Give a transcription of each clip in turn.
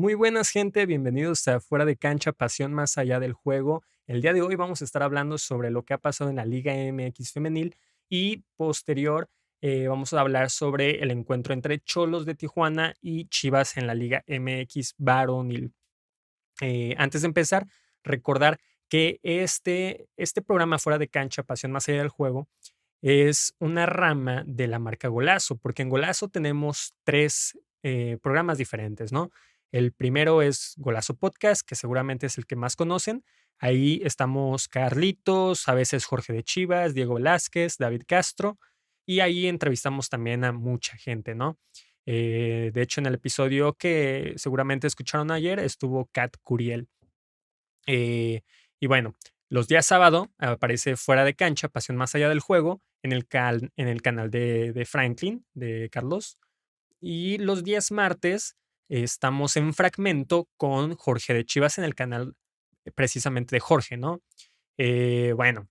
Muy buenas gente, bienvenidos a Fuera de Cancha, Pasión más allá del juego. El día de hoy vamos a estar hablando sobre lo que ha pasado en la Liga MX femenil y posterior eh, vamos a hablar sobre el encuentro entre Cholos de Tijuana y Chivas en la Liga MX varonil. Eh, antes de empezar, recordar que este, este programa Fuera de Cancha, Pasión más allá del juego, es una rama de la marca Golazo, porque en Golazo tenemos tres eh, programas diferentes, ¿no? El primero es Golazo Podcast, que seguramente es el que más conocen. Ahí estamos Carlitos, a veces Jorge de Chivas, Diego Velázquez, David Castro, y ahí entrevistamos también a mucha gente, ¿no? Eh, de hecho, en el episodio que seguramente escucharon ayer estuvo Kat Curiel. Eh, y bueno, los días sábado aparece Fuera de Cancha, Pasión Más Allá del Juego, en el, canal de Franklin, de Carlos. Y los días martes estamos en fragmento con Jorge de Chivas en el canal eh, precisamente de Jorge, ¿no? Eh, bueno,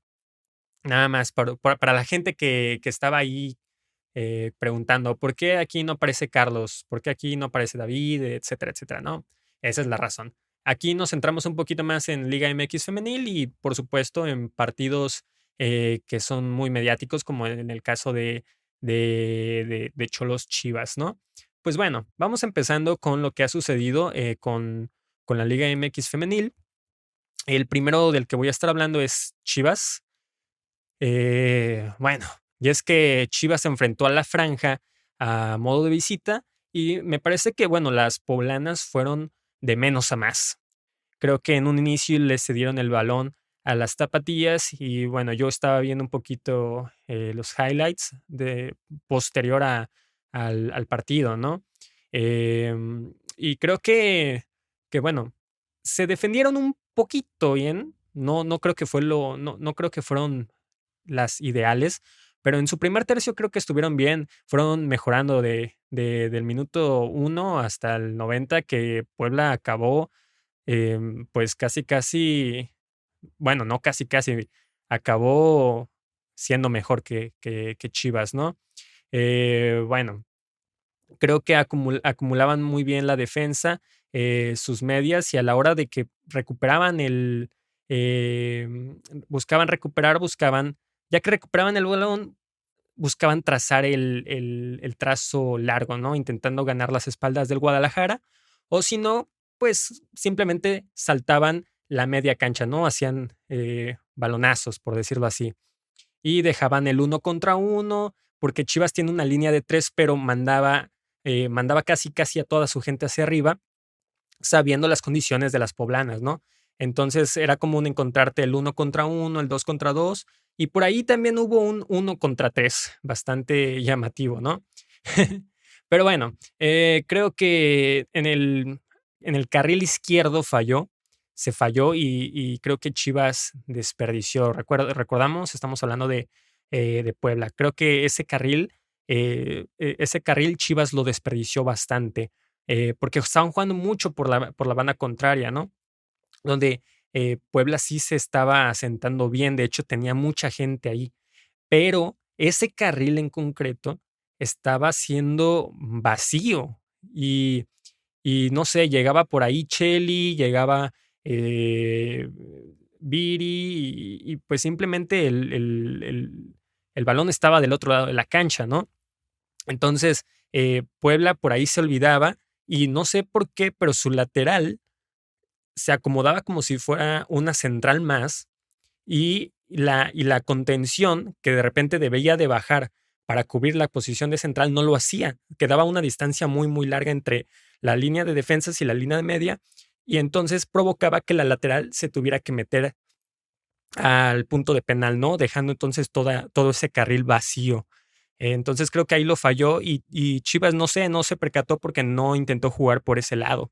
nada más para, la gente que, estaba ahí eh, preguntando, ¿por qué aquí no aparece Carlos? ¿Por qué aquí no aparece David? Etcétera, etcétera, ¿no? Esa es la razón. Aquí nos centramos un poquito más en Liga MX femenil y por supuesto en partidos que son muy mediáticos, como en el caso de, de, de Cholos Chivas, ¿no? Pues bueno, vamos empezando con lo que ha sucedido eh, con, con la Liga MX femenil. El primero del que voy a estar hablando es Chivas. Eh, bueno, y es que Chivas se enfrentó a la franja a modo de visita y me parece que, bueno, las poblanas fueron de menos a más. Creo que en un inicio les cedieron el balón a las tapatillas y bueno, yo estaba viendo un poquito eh, los highlights de posterior a, al, partido, ¿no? Em, y creo que, que, bueno, se defendieron un poquito bien. No, no creo que fue lo, no, no creo que fueron las ideales, pero en su primer tercio creo que estuvieron bien, fueron mejorando de, de del minuto 1 hasta el 90 que Puebla acabó em, pues casi casi, bueno, no casi casi, acabó siendo mejor que, que Chivas, ¿no? Eh, bueno, creo que acumulaban muy bien la defensa, eh, sus medias, y a la hora de que recuperaban el, em, buscaban recuperar, buscaban, ya que recuperaban el balón, buscaban trazar el, el, trazo largo, ¿no? Intentando ganar las espaldas del Guadalajara, o si no, pues simplemente saltaban la media cancha, ¿no? Hacían eh, balonazos, por decirlo así. Y dejaban el uno contra uno, porque Chivas tiene una línea de tres, pero mandaba, eh, mandaba casi, casi a toda su gente hacia arriba, sabiendo las condiciones de las poblanas, ¿no? Entonces era común encontrarte el uno contra uno, el dos contra dos, y por ahí también hubo un uno contra tres, bastante llamativo, ¿no? pero bueno, eh, creo que en el, en el carril izquierdo falló, se falló y, creo que Chivas desperdició. recordamos, estamos hablando de eh, de Puebla. Creo que ese carril, eh, e, ese carril Chivas lo desperdició bastante, eh, porque estaban jugando mucho por la, por la banda contraria, ¿no? Donde Puebla sí se estaba asentando bien, de hecho tenía mucha gente ahí, pero ese carril en concreto estaba siendo vacío y, y no sé, llegaba por ahí Chelly, llegaba Viri y, pues simplemente el balón estaba del otro lado de la cancha, ¿no? Entonces, eh, Puebla por ahí se olvidaba y no sé por qué, pero su lateral se acomodaba como si fuera una central más y la, y la contención que de repente debía de bajar para cubrir la posición de central no lo hacía. Quedaba una distancia muy, muy larga entre la línea de defensas y la línea de media y entonces provocaba que la lateral se tuviera que meter al punto de penal, ¿no? Dejando entonces toda, todo ese carril vacío. Entonces creo que ahí lo falló y, Chivas no sé, no se percató porque no intentó jugar por ese lado.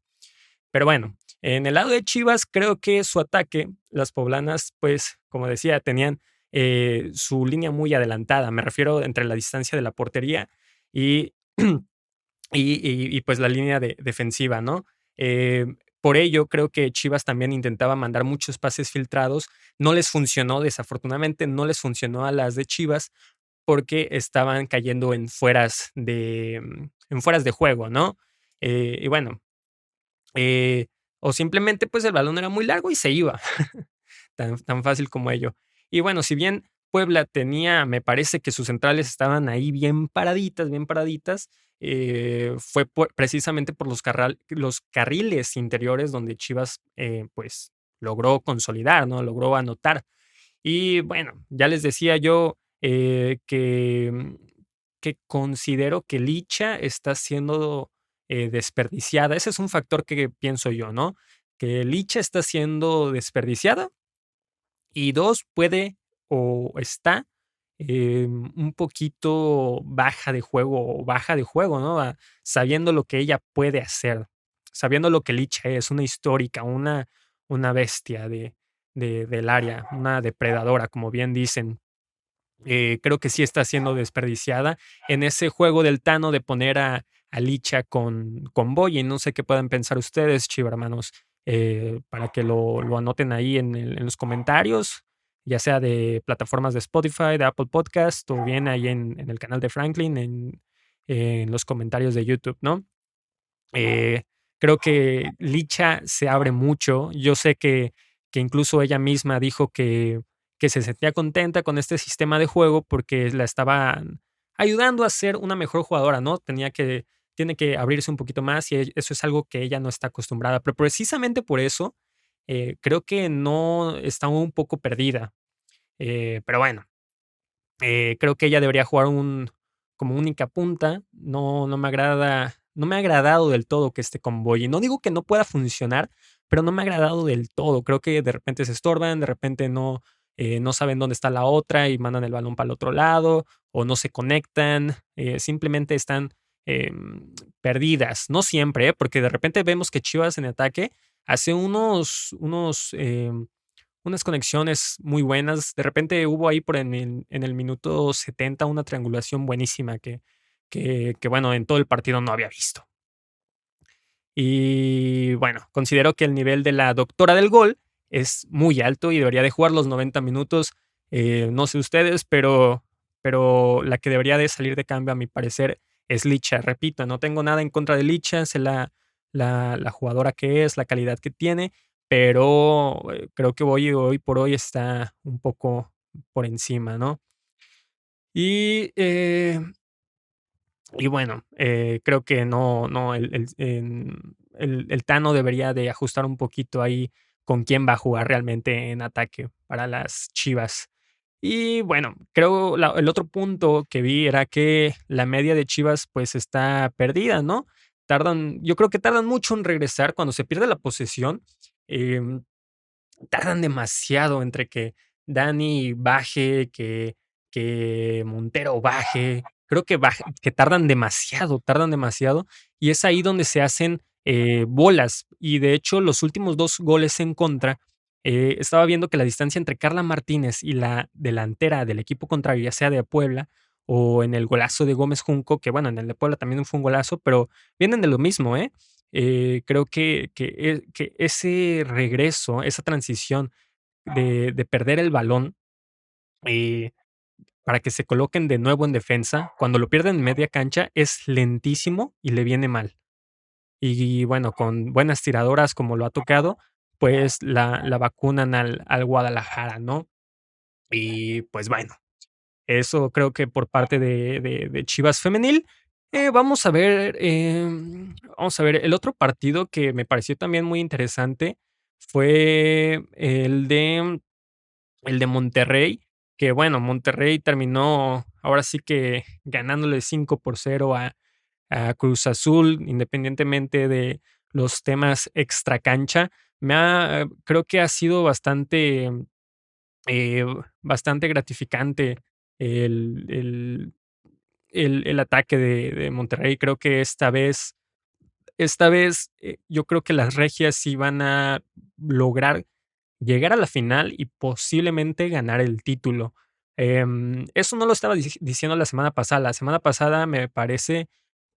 Pero bueno, en el lado de Chivas creo que su ataque, las poblanas, pues como decía, tenían eh, su línea muy adelantada. Me refiero entre la distancia de la portería y, y, pues la línea de, defensiva, ¿no? Eh, por ello, creo que Chivas también intentaba mandar muchos pases filtrados. No les funcionó, desafortunadamente, no les funcionó a las de Chivas porque estaban cayendo en fueras de, mm, en de juego, ¿no? Eh, y bueno, Eh, o simplemente pues el balón era muy largo y se iba. tan, tan fácil como ello. Y bueno, si bien Puebla tenía, me parece que sus centrales estaban ahí bien paraditas, bien paraditas, eh, fue precisamente por los, los, carriles interiores donde Chivas eh, pues logró consolidar, ¿no? Logró anotar. Y bueno, ya les decía yo eh, que, que considero que Licha está siendo desperdiciada. Ese es un factor que pienso yo, ¿no? Que Licha está siendo desperdiciada y dos, puede o está em, un poquito baja de juego o baja de juego, ¿no? Sabiendo lo que ella puede hacer, sabiendo lo que Licha es, una histórica, una, una bestia de, del área, una depredadora, como bien dicen. Eh, creo que sí está siendo desperdiciada en ese juego del Tano de poner a, Licha con, con Boy. Y no sé qué puedan pensar ustedes, chivarmanos, eh, para que lo, lo anoten ahí en, en, los comentarios ya sea de plataformas de Spotify, de Apple Podcast o bien ahí en, el canal de Franklin, en, los comentarios de YouTube, ¿no? Eh, creo que Licha se abre mucho. Yo sé que, que incluso ella misma dijo que, que se sentía contenta con este sistema de juego porque la estaba ayudando a ser una mejor jugadora, ¿no? Tenía que, tiene que abrirse un poquito más y e, eso es algo que ella no está acostumbrada. Pero precisamente por eso eh, creo que no está un poco perdida. Eh, pero bueno, eh, creo que ella debería jugar un, como única punta. No, no me agrada, no me ha agradado del todo que esté con Boy. No digo que no pueda funcionar, pero no me ha agradado del todo. Creo que de repente se estorban, de repente no, no saben dónde está la otra y mandan el balón para el otro lado, o no se conectan, simplemente están perdidas. No siempre, porque de repente vemos que Chivas en ataque hace unos, unos, em, unas conexiones muy buenas. De repente hubo ahí por en el, minuto 70 una triangulación buenísima que, que, bueno, en todo el partido no había visto. Y bueno, considero que el nivel de la doctora del gol es muy alto y debería de jugar los 90 minutos. Eh, no sé ustedes, pero, pero la que debería de salir de cambio a mi parecer es Licha. Repito, no tengo nada en contra de Licha, sé la, la, jugadora que es, la calidad que tiene, pero eh, creo que hoy, hoy por hoy está un poco por encima, ¿no? Y, eh, y bueno, eh, creo que no, no, el, el, Tano debería de ajustar un poquito ahí con quién va a jugar realmente en ataque para las Chivas. Y bueno, creo el otro punto que vi era que la media de Chivas pues está perdida, ¿no? tardan, yo creo que tardan mucho en regresar cuando se pierde la posesión. Em, tardan demasiado entre que Dani baje, que, que Montero baje. Creo que, que tardan demasiado, tardan demasiado. Y es ahí donde se hacen eh, bolas. Y de hecho, los últimos dos goles en contra, eh, estaba viendo que la distancia entre Carla Martínez y la delantera del equipo contrario, ya sea de Puebla o en el golazo de Gómez Junco, que bueno, en el de Puebla también fue un golazo, pero vienen de lo mismo, ¿eh? Eh creo que, que, que, ese regreso, esa transición de, de perder el balón eh, para que se coloquen de nuevo en defensa, cuando lo pierden en media cancha, es lentísimo y le viene mal. Y, bueno, con buenas tiradoras como lo ha tocado, pues la, la vacunan al, al Guadalajara, ¿no? Y pues bueno, eso creo que por parte de, Chivas Femenil. Eh, vamos a ver, em, vamos a ver, el otro partido que me pareció también muy interesante fue el de, el de Monterrey, que bueno, Monterrey terminó ahora sí que ganándole 5 por 0 a, Cruz Azul, independientemente de los temas extra cancha. Me ha, creo que ha sido bastante, eh, bastante gratificante el, el, el, el ataque de, de, Monterrey. Creo que esta vez, esta vez, eh, yo creo que las regias sí van a lograr llegar a la final y posiblemente ganar el título. Eh, eso no lo estaba diciendo la semana pasada. La semana pasada me parece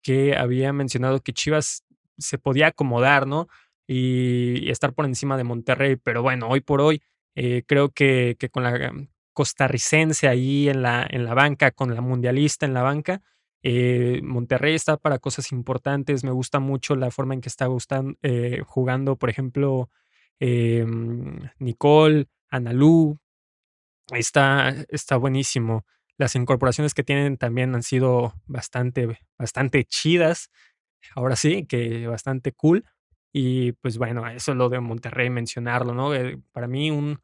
que había mencionado que Chivas se podía acomodar, ¿no? Y, y estar por encima de Monterrey. Pero bueno, hoy por hoy eh, creo que, que, con la costarricense ahí en la, en la banca, con la mundialista en la banca, Eh, Monterrey está para cosas importantes. Me gusta mucho la forma en que está eh, jugando, por ejemplo, em, Nicole, Analú. Está, está buenísimo. Las incorporaciones que tienen también han sido bastante, bastante chidas. Ahora sí, que bastante cool. Y pues bueno, eso es lo de Monterrey, mencionarlo, ¿no? Eh, para mí, un,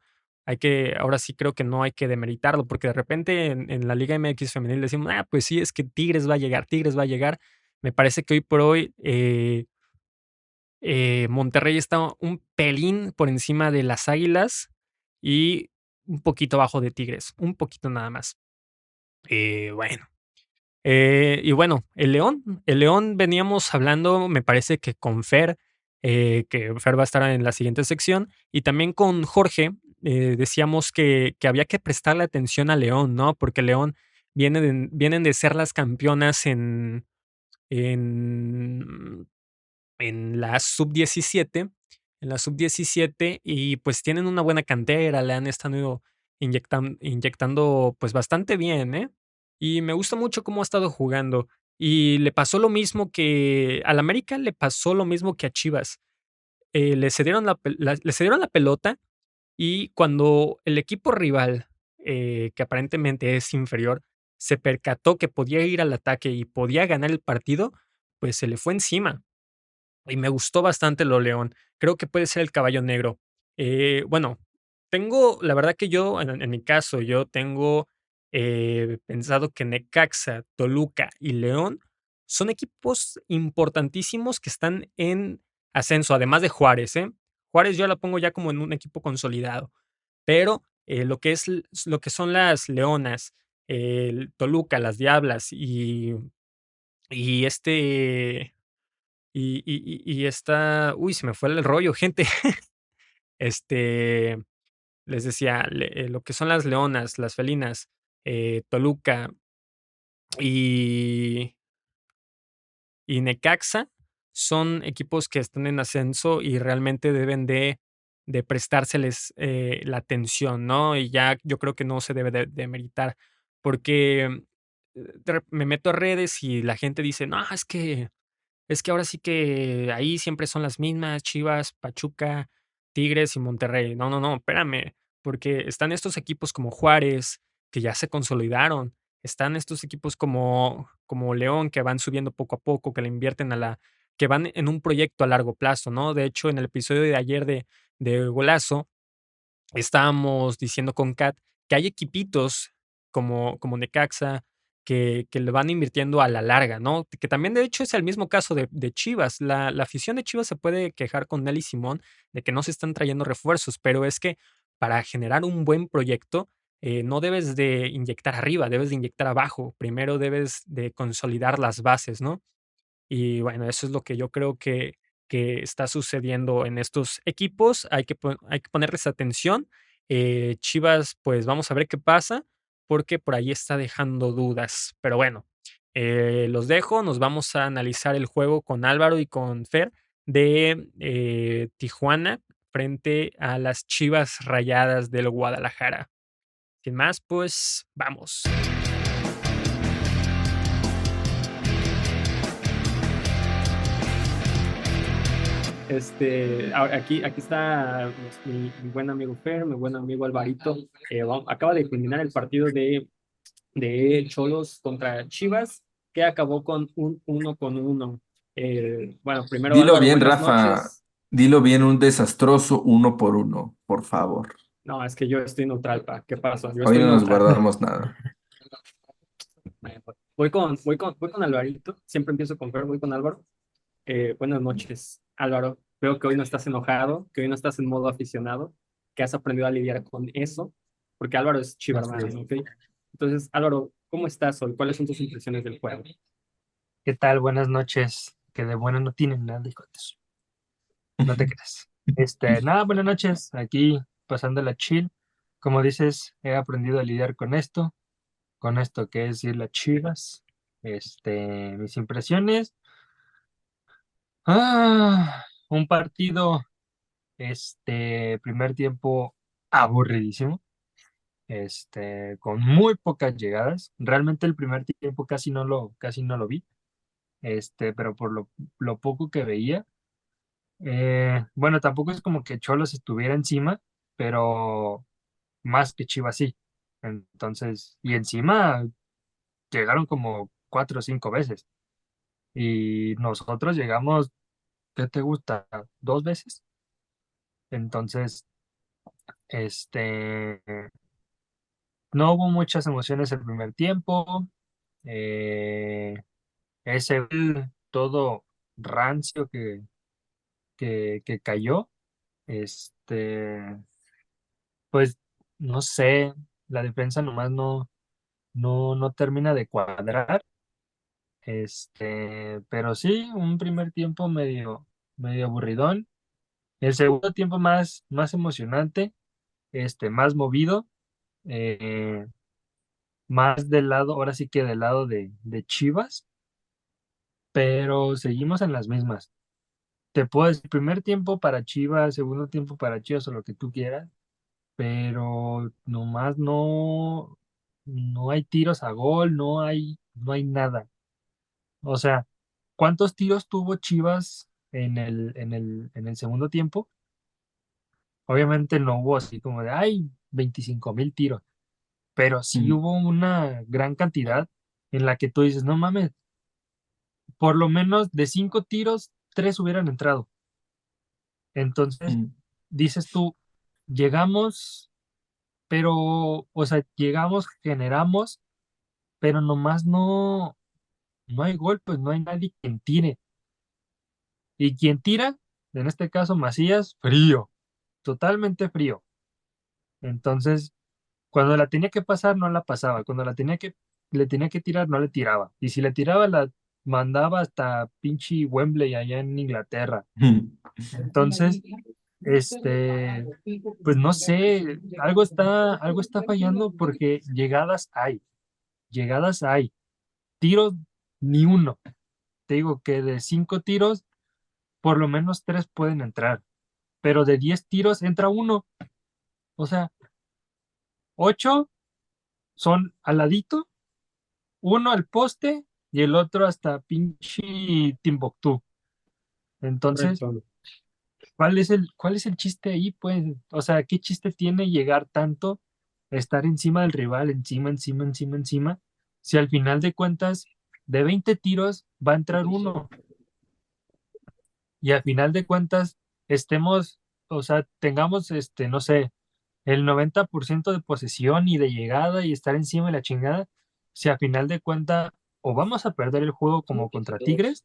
hay que, ahora sí creo que no hay que demeritarlo, porque de repente en, la Liga MX femenil decimos, ah, pues sí, es que Tigres va a llegar, Tigres va a llegar. Me parece que hoy por hoy eh, eh, Monterrey está un pelín por encima de las Águilas y un poquito abajo de Tigres, un poquito nada más. Eh, bueno. Eh, y bueno, el León, el León veníamos hablando, me parece que con Fer, que Fer va a estar en la siguiente sección, y también con Jorge, decíamos que, que, había que prestarle atención a León, ¿no? Porque León viene vienen de ser las campeonas en, en, en la sub-17, en la sub-17, y pues tienen una buena cantera, le han estado inyectando pues bastante bien, ¿eh? Y me gusta mucho cómo ha estado jugando. Y le pasó lo mismo que al América le pasó lo mismo que a Chivas. Eh, la, le cedieron la pelota y cuando el equipo rival, eh, que aparentemente es inferior, se percató que podía ir al ataque y podía ganar el partido, pues se le fue encima. Y me gustó bastante lo León. Creo que puede ser el caballo negro. Eh, bueno, tengo, la verdad que yo, en, mi caso, yo tengo eh, pensado que Necaxa, Toluca y León son equipos importantísimos que están en ascenso, además de Juárez. ¿eh? Yo la pongo ya como en un equipo consolidado, pero eh, lo, que es, lo que son las Leonas, el Toluca, las Diablas y, y este... Y esta... Uy, se me fue el rollo, gente. este les decía, eh, lo que son las leonas, las felinas, eh, Toluca y, y Necaxa son equipos que están en ascenso y realmente deben de, de prestárseles eh, la atención, ¿no? Y ya yo creo que no se debe de, de meritar, porque me meto a redes y la gente dice, no, es que, es que ahora sí que ahí siempre son las mismas, Chivas, Pachuca, Tigres y Monterrey. No, no, no, espérame, porque están estos equipos como Juárez, que ya se consolidaron. Están estos equipos como, como León, que van subiendo poco a poco, que le invierten a la. Que van en un proyecto a largo plazo, ¿no? De hecho, en el episodio de ayer de, de Golazo, estábamos diciendo con Kat que hay equipitos como, como Necaxa, que, le van invirtiendo a la larga, ¿no? Que también de hecho es el mismo caso de, Chivas. La, la, afición de Chivas se puede quejar con Nelly Simón de que no se están trayendo refuerzos, pero es que para generar un buen proyecto eh, no debes de inyectar arriba, debes de inyectar abajo. Primero debes de consolidar las bases, ¿no? Y bueno, eso es lo que yo creo que, que está sucediendo en estos equipos. Hay que, hay que ponerles atención. Eh, Chivas, pues vamos a ver qué pasa porque por ahí está dejando dudas. Pero bueno, eh, los dejo, nos vamos a analizar el juego con Álvaro y con Fer de eh, Tijuana frente a las Chivas Rayadas del Guadalajara. Sin más, pues vamos. Este, aquí, aquí está mi, buen amigo Fer, mi buen amigo Alvarito. Eh, acaba de culminar el partido de, de Cholos contra Chivas, que acabó con un uno con uno. Eh, bueno, primero. Dilo bien, Rafa. Dilo bien, un desastroso uno por uno, por favor. No, es que yo estoy neutral, pa. ¿Qué pasa? Hoy no nos guardamos nada. Voy con, voy, con, voy con Alvarito, siempre empiezo con Fer, voy con Álvaro. Eh, buenas noches. Álvaro, veo que hoy no estás enojado, que hoy no estás en modo aficionado, que has aprendido a lidiar con eso, porque Álvaro es chivarmano, ¿ok? Entonces, Álvaro, ¿cómo estás hoy? ¿Cuáles son tus impresiones del juego? ¿Qué tal? Buenas noches. Que de bueno no tienen nada, de. No te creas. Este, nada, buenas noches. Aquí pasando la chill. Como dices, he aprendido a lidiar con esto, con esto que es ir las chivas. Este, mis impresiones, Ah, un partido, este, primer tiempo aburridísimo. este, con muy pocas llegadas. Realmente el primer tiempo casi no lo, casi no lo vi, este, pero por lo, lo poco que veía, eh, bueno, tampoco es como que Cholos estuviera encima, pero más que Chivas sí. Entonces, y encima llegaron como cuatro o cinco veces. Y nosotros llegamos, ¿qué te gusta? ¿Dos veces? Entonces, este, no hubo muchas emociones el primer tiempo. Eh, ese todo rancio que, que, que cayó. Este, pues no sé, la defensa nomás no, no, no termina de cuadrar. Este, pero sí, un primer tiempo medio, medio aburridón. El segundo tiempo más, más emocionante, este, más movido, eh, más del lado, ahora sí que del lado de, de Chivas, pero seguimos en las mismas. Te puedo decir, primer tiempo para Chivas, segundo tiempo para Chivas o lo que tú quieras, pero nomás no, no hay tiros a gol, no hay, no hay nada. O sea, ¿cuántos tiros tuvo Chivas en el, en el, en el segundo tiempo? Obviamente no hubo así como de, ay, 25 mil tiros, pero sí Mm. hubo una gran cantidad en la que tú dices, no mames, por lo menos de cinco tiros, tres hubieran entrado. Entonces, Mm. dices tú, llegamos, pero, o sea, llegamos, generamos, pero nomás no, no hay gol, pues no hay nadie quien tire. Y quien tira, en este caso Macías, frío, totalmente frío. Entonces, cuando la tenía que pasar, no la pasaba. Cuando la tenía que, le tenía que tirar, no le tiraba. Y si le tiraba, la mandaba hasta pinche Wembley allá en Inglaterra. Entonces, este, pues no sé, algo está, algo está fallando porque llegadas hay, llegadas hay, tiros ni uno. Te digo que de cinco tiros, por lo menos tres pueden entrar, pero de diez tiros entra uno. O sea, ocho son al ladito, uno al poste y el otro hasta pinche Timbuktu. Entonces. ¿Cuál es el, cuál es el chiste ahí, pues? O sea, ¿qué chiste tiene llegar tanto, estar encima del rival, encima, encima, encima, encima, si al final de cuentas, de 20 tiros va a entrar uno? Y al final de cuentas, estemos, o sea, tengamos, este, no sé, el 90% de posesión y de llegada y estar encima de la chingada, si al final de cuentas, o vamos a perder el juego como contra Tigres,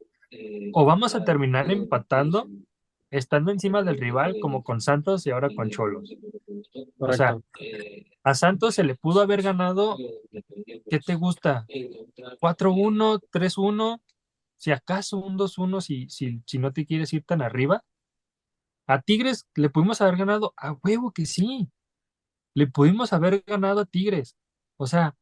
o vamos a terminar empatando estando encima del rival como con Santos y ahora con Cholos. O sea, a Santos se le pudo haber ganado, ¿qué te gusta? 4-1, 3-1, si acaso un 2-1 si, si, si no te quieres ir tan arriba. A Tigres le pudimos haber ganado, a huevo que sí. Le pudimos haber ganado a Tigres. O sea,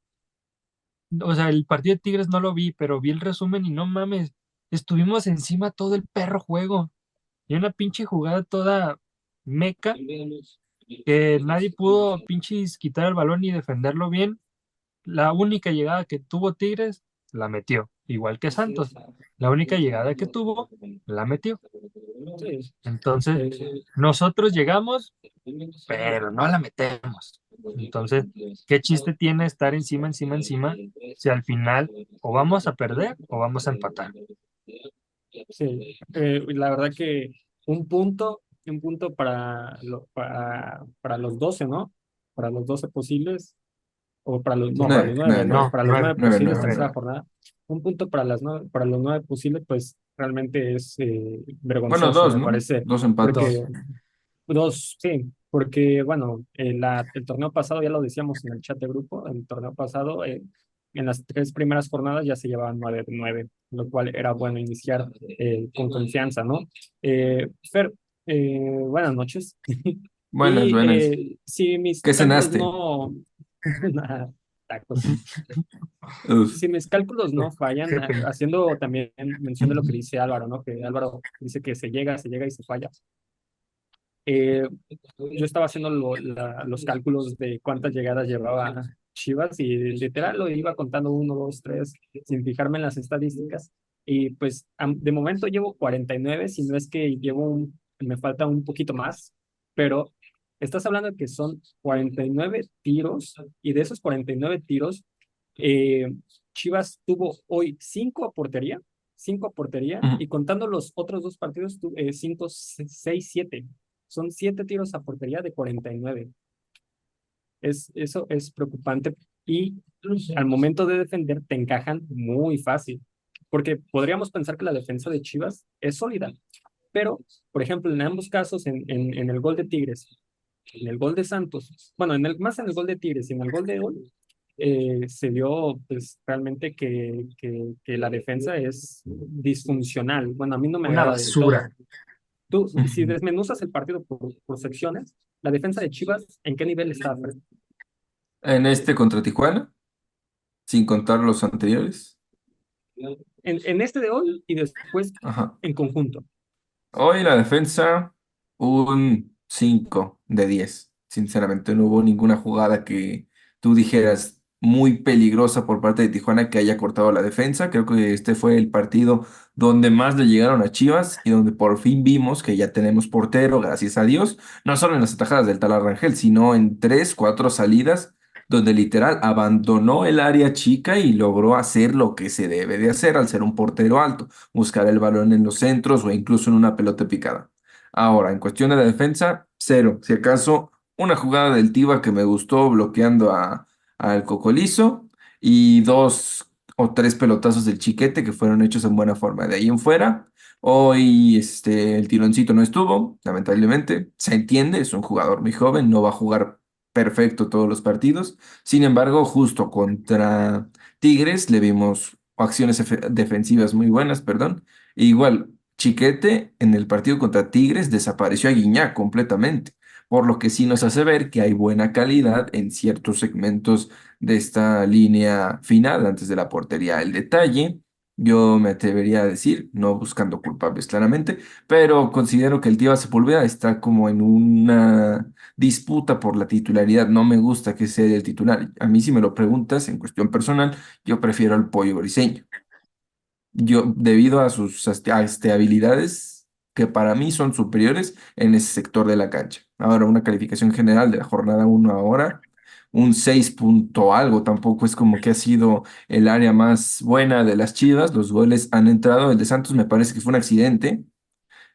o sea, el partido de Tigres no lo vi, pero vi el resumen y no mames, estuvimos encima todo el perro juego. Y una pinche jugada toda meca que nadie pudo pinches quitar el balón y defenderlo bien. La única llegada que tuvo Tigres la metió, igual que Santos. La única llegada que tuvo la metió. Entonces, nosotros llegamos, pero no la metemos. Entonces, ¿qué chiste tiene estar encima, encima, encima, si al final o vamos a perder o vamos a empatar? Sí, eh, la verdad que un punto, un punto para, lo- para, para los 12, ¿no? Para los 12 posibles, o para los, no, para los Nueve, nueve, nueve, ¿no? no, para los nueve, nueve nueve, posibles, nueve, tercera jornada. Un punto para las nueve, para los nueve posibles, pues realmente es eh, Bueno, vergonzoso, dos, me ¿no? parece, Dos empates. porque dos, sí, porque bueno, eh, la, el torneo pasado, ya lo decíamos en el chat de grupo, el torneo pasado, eh, en las tres primeras jornadas ya se llevaban nueve, nueve, lo cual era bueno iniciar eh, con confianza, ¿no? Eh, Fer, eh, buenas noches. Buenas, Y, buenas. eh, si mis ¿Qué cenaste? no... Tacos. Si mis cálculos no fallan, pena. haciendo también mención de lo que dice Álvaro, ¿no? Que Álvaro dice que se llega, se llega y se falla. eh, yo estaba haciendo lo- la- los cálculos de cuántas llegadas llevaba Chivas y literal lo iba contando uno, dos, tres, sin fijarme en las estadísticas. Y pues de momento llevo 49, si no es que llevo un, me falta un poquito más, pero estás hablando de que son 49 tiros y de esos 49 tiros, eh, Chivas tuvo hoy 5 a portería, 5 a portería y contando los otros dos partidos, 5, 6, 7. Son 7 tiros a portería de 49. Es, eso es preocupante y al momento de defender te encajan muy fácil, porque podríamos pensar que la defensa de Chivas es sólida, pero, por ejemplo, en ambos casos, en, en, en el gol de Tigres, en el gol de Santos, bueno, en el, más en el gol de Tigres y en el gol de hoy, eh, se vio pues realmente que, que, que la defensa es disfuncional. Bueno, a mí no me Una basura. Tú, si desmenuzas el partido por, por secciones, la defensa de Chivas, ¿en qué nivel está? Fred? En este contra Tijuana, sin contar los anteriores. En, en este de hoy y después Ajá. en conjunto. Hoy la defensa, un 5 de 10. Sinceramente, no hubo ninguna jugada que tú dijeras muy peligrosa por parte de Tijuana que haya cortado la defensa. Creo que este fue el partido donde más le llegaron a Chivas y donde por fin vimos que ya tenemos portero, gracias a Dios, no solo en las atajadas del Talar Rangel, sino en tres, cuatro salidas donde literal abandonó el área chica y logró hacer lo que se debe de hacer al ser un portero alto, buscar el balón en los centros o incluso en una pelota picada. Ahora, en cuestión de la defensa, cero. Si acaso, una jugada del Tiva que me gustó bloqueando a, al Cocolizo y dos o tres pelotazos del Chiquete que fueron hechos en buena forma. De ahí en fuera, hoy este, el tironcito no estuvo, lamentablemente. Se entiende, es un jugador muy joven, no va a jugar perfecto todos los partidos. Sin embargo, justo contra Tigres le vimos acciones efe- defensivas muy buenas, perdón. Igual, Chiquete en el partido contra Tigres desapareció a Guiñac completamente, por lo que sí nos hace ver que hay buena calidad en ciertos segmentos de esta línea final antes de la portería. El detalle, yo me atrevería a decir, no buscando culpables claramente, pero considero que el Tiva Sepúlveda está como en una disputa por la titularidad. No me gusta que sea el titular. A mí, si me lo preguntas en cuestión personal, yo prefiero al Pollo Briseño. Yo, debido a sus a este, habilidades que para mí son superiores en ese sector de la cancha. Ahora, una calificación general de la jornada 1 ahora, un 6 punto algo, tampoco es como que ha sido el área más buena de las Chivas. Los goles han entrado. El de Santos me parece que fue un accidente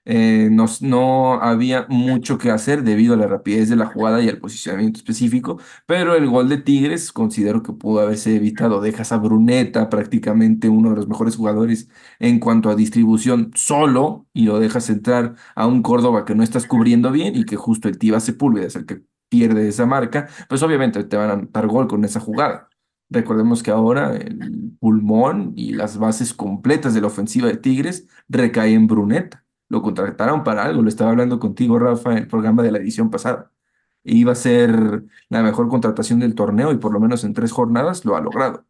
eh, no, había mucho que hacer debido a la rapidez de la jugada y al posicionamiento específico, pero el gol de Tigres considero que pudo haberse evitado. Dejas a Bruneta, prácticamente uno de los mejores jugadores en cuanto a distribución, solo y lo dejas entrar a un Córdoba que no estás cubriendo bien y que justo el Tiva Sepúlveda es el que pierde esa marca, pues obviamente te van a anotar gol con esa jugada. Recordemos que ahora el pulmón y las bases completas de la ofensiva de Tigres recaen en Bruneta lo contrataron para algo. Lo estaba hablando contigo, Rafa, en el programa de la edición pasada. Iba a ser la mejor contratación del torneo y por lo menos en tres jornadas lo ha logrado.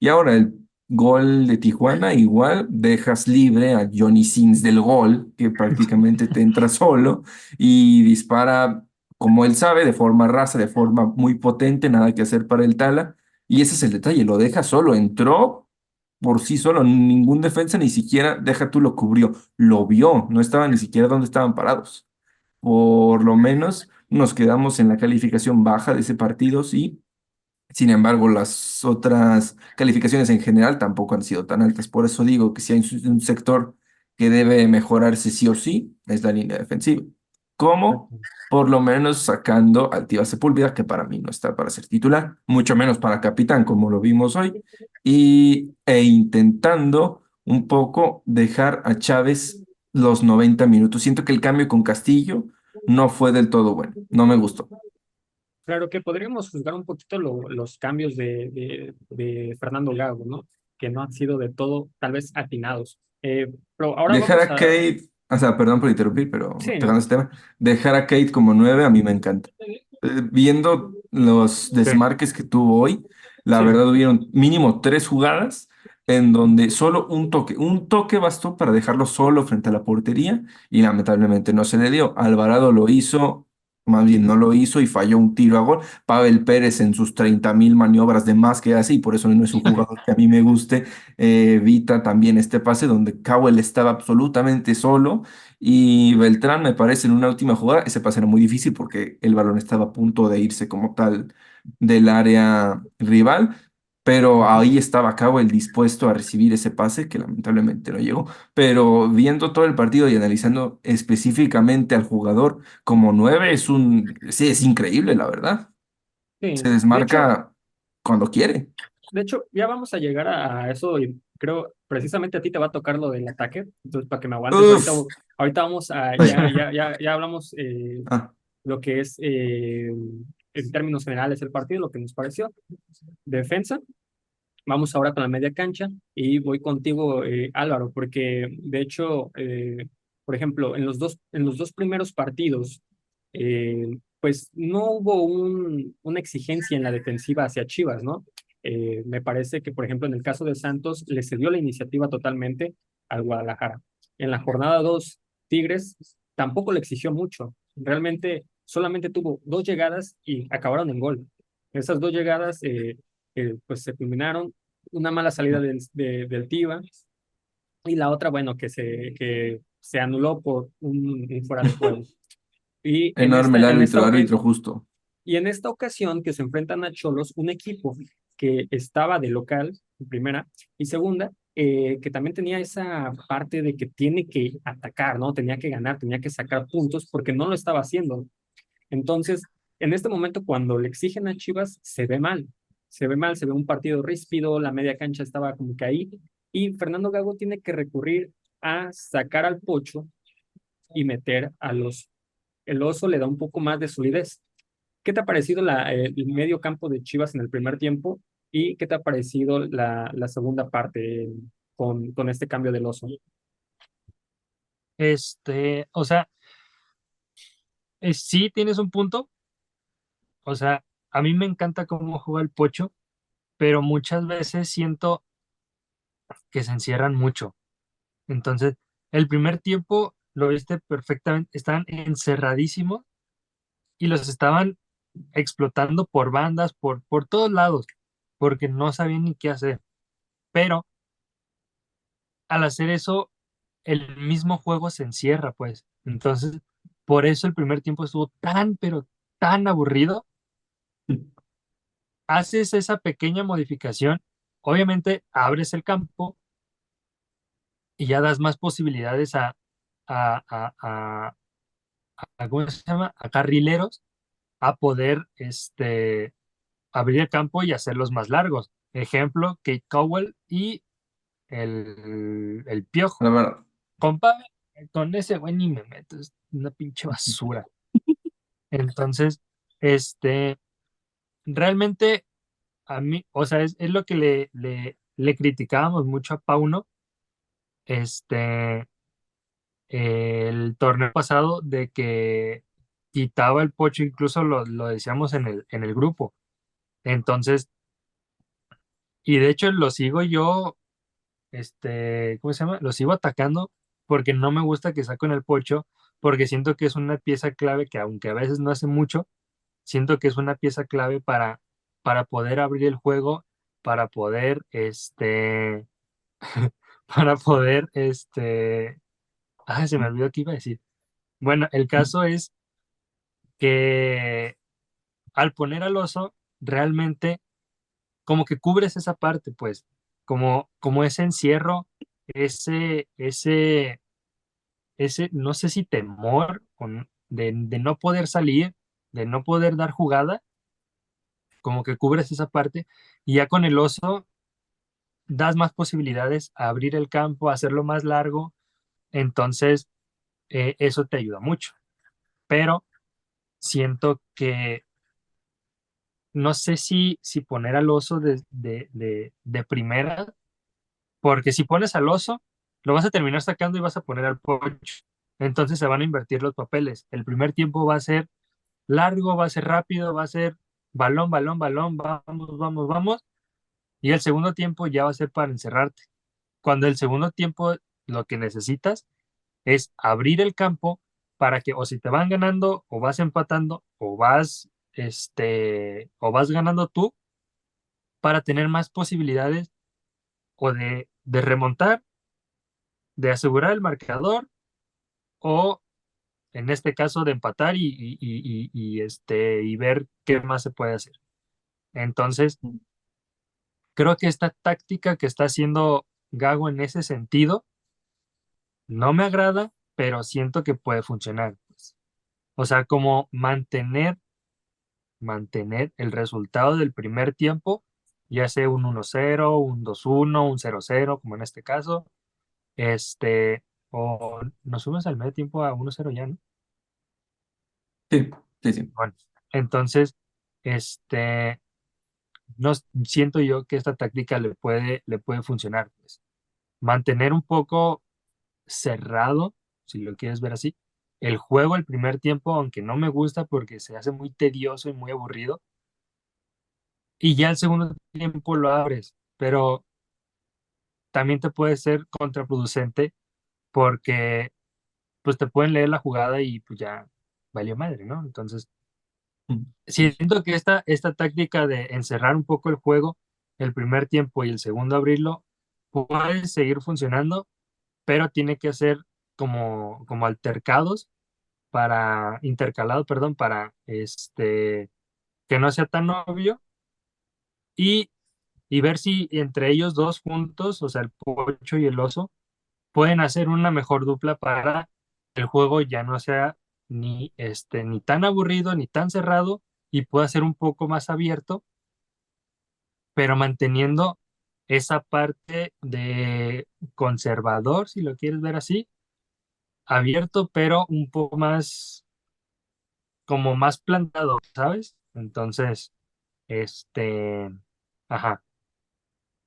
Y ahora el gol de Tijuana, igual dejas libre a Johnny Sins del gol, que prácticamente te entra solo y dispara como él sabe, de forma rasa, de forma muy potente, nada que hacer para el Tala. Y ese es el detalle, lo deja solo, entró por sí solo, ningún defensa ni siquiera, deja tú, lo cubrió, lo vio, no estaba ni siquiera donde estaban parados. Por lo menos nos quedamos en la calificación baja de ese partido, sí. Sin embargo, las otras calificaciones en general tampoco han sido tan altas. Por eso digo que si hay un sector que debe mejorarse sí o sí, es la línea defensiva. ¿Cómo? Por lo menos sacando al Tiva Sepúlveda, que para mí no está para ser titular, mucho menos para capitán, como lo vimos hoy, y, e intentando un poco dejar a Chávez los 90 minutos. Siento que el cambio con Castillo no fue del todo bueno, no me gustó. Claro que podríamos juzgar un poquito lo, los cambios de, de, de, Fernando Gago, ¿no? Que no han sido de todo, tal vez, atinados. Eh, pero ahora Dejar vamos a Kate, o sea, perdón por interrumpir, pero Sí, tocando ¿no? ese tema, dejar a Kate como nueve a mí me encanta. Eh, Viendo los desmarques que tuvo hoy, la Sí. verdad hubieron mínimo tres jugadas en donde solo un toque, un toque bastó para dejarlo solo frente a la portería y lamentablemente no se le dio. Alvarado lo hizo, más bien no lo hizo y falló un tiro a gol. Pavel Pérez en sus 30 mil maniobras de más que y por eso no es un jugador que a mí me guste, eh, evita también este pase donde Cowell estaba absolutamente solo y Beltrán me parece en una última jugada, ese pase era muy difícil porque el balón estaba a punto de irse como tal del área rival pero ahí estaba Cowell dispuesto a recibir ese pase que lamentablemente no llegó. Pero viendo todo el partido y analizando específicamente al jugador como nueve, es un, sí, es increíble, la verdad. Sí. Se De hecho, desmarca cuando quiere. de hecho, ya vamos a llegar a eso y creo precisamente a ti te va a tocar lo del ataque, entonces para que me aguantes, ahorita, ahorita vamos a, ya, ya, ya, ya hablamos eh, Ah, lo que es eh, en términos generales el partido, lo que nos pareció. Defensa, vamos ahora con la media cancha y voy contigo, eh, Álvaro, porque de hecho, eh, por ejemplo, en los dos, en los dos primeros partidos, eh, pues no hubo un, una exigencia en la defensiva hacia Chivas, ¿no? Me parece que, por ejemplo, en el caso de Santos, le cedió la iniciativa totalmente al Guadalajara. En la jornada 2, Tigres tampoco le exigió mucho. Realmente solamente tuvo dos llegadas y acabaron en gol. Esas dos llegadas, eh, eh, pues se culminaron. Una mala salida del, de- del Tiva y la otra, bueno, que se, que se anuló por un, un fuera de juego. Y en enorme esta, el árbitro, árbitro justo. y en esta ocasión que se enfrentan a Cholos, un equipo que estaba de local, primera, y segunda, eh, que también tenía esa parte de que tiene que atacar, ¿no? Tenía que ganar, tenía que sacar puntos porque no lo estaba haciendo. Entonces, en este momento, cuando le exigen a Chivas, se ve mal. Se ve mal, se ve un partido ríspido, la media cancha estaba como que ahí, y Fernando Gago tiene que recurrir a sacar al pocho y meter a los. El oso le da un poco más de solidez. ¿Qué te ha parecido el medio campo de Chivas en el primer tiempo? ¿Y qué te ha parecido la, segunda parte con, con este cambio del oso? Este, o sea, eh, sí tienes un punto. O sea, a mí me encanta cómo juega el Pocho, pero muchas veces siento que se encierran mucho. Entonces, el primer tiempo lo viste perfectamente, estaban encerradísimos y los estaban explotando por bandas, por, por todos lados, porque no sabían ni qué hacer. Pero al hacer eso, el mismo juego se encierra, pues. Entonces, por eso el primer tiempo estuvo tan, pero tan aburrido. Haces esa pequeña modificación, obviamente abres el campo y ya das más posibilidades a, a, a, a, ¿cómo se llama? A carrileros a poder este, abrir el campo y hacerlos más largos. Ejemplo, Kate Cowell y el, el Piojo. Verdad. Compa, con ese güey ni me meto, es una pinche basura. Entonces, este, realmente a mí, o sea, es, es lo que le, le, criticábamos mucho a Pauno, este, el torneo pasado, de que quitaba el pocho, incluso lo, lo decíamos en el, en el grupo. Entonces, y de hecho lo sigo yo, este, ¿cómo se llama? Lo sigo atacando porque no me gusta que saquen el pocho, porque siento que es una pieza clave que aunque a veces no hace mucho, siento que es una pieza clave para, para poder abrir el juego, para poder, este, para poder, este, ah, se me olvidó qué iba a decir. Bueno, el caso es que al poner al oso, realmente como que cubres esa parte, pues, como, como ese encierro, ese, ese, ese, no sé si temor de, de no poder salir, de no poder dar jugada, como que cubres esa parte, y ya con el oso das más posibilidades a abrir el campo, a hacerlo más largo, entonces eh, eso te ayuda mucho. Pero siento que no sé si, si poner al oso de, de, de, de primera, porque si pones al oso, lo vas a terminar sacando y vas a poner al pocho. Entonces se van a invertir los papeles. El primer tiempo va a ser largo, va a ser rápido, va a ser balón, balón, balón, vamos, vamos, vamos. y el segundo tiempo ya va a ser para encerrarte. Cuando el segundo tiempo lo que necesitas es abrir el campo para que o si te van ganando o vas empatando o vas este o vas ganando tú para tener más posibilidades o de, de remontar, de asegurar el marcador o en este caso de empatar y, y, y, y, este, y ver qué más se puede hacer. Entonces, creo que esta táctica que está haciendo Gago en ese sentido no me agrada, pero siento que puede funcionar. Pues. O sea, como mantener, mantener el resultado del primer tiempo, ya sea un 1-0, un 2-1, un 0-0, como en este caso, este, o nos subes al medio tiempo a 1-0 ya, ¿no? Sí, sí, sí. Bueno, entonces, este, no siento yo que esta táctica le puede, le puede funcionar. Pues. Mantener un poco cerrado, si lo quieres ver así, el juego el primer tiempo, aunque no me gusta porque se hace muy tedioso y muy aburrido, y ya el segundo tiempo lo abres, pero también te puede ser contraproducente porque pues te pueden leer la jugada y pues ya valió madre, ¿no? Entonces, mm. siento que esta, esta táctica de encerrar un poco el juego el primer tiempo y el segundo abrirlo puede seguir funcionando, pero tiene que ser como, como altercados para, intercalados, perdón, para este, que no sea tan obvio y, y ver si entre ellos dos juntos, o sea, el pocho y el oso, pueden hacer una mejor dupla para el juego ya no sea ni, este, ni tan aburrido, ni tan cerrado, y pueda ser un poco más abierto, pero manteniendo esa parte de conservador, si lo quieres ver así, abierto, pero un poco más, como más plantado, ¿sabes? Entonces, este, ajá.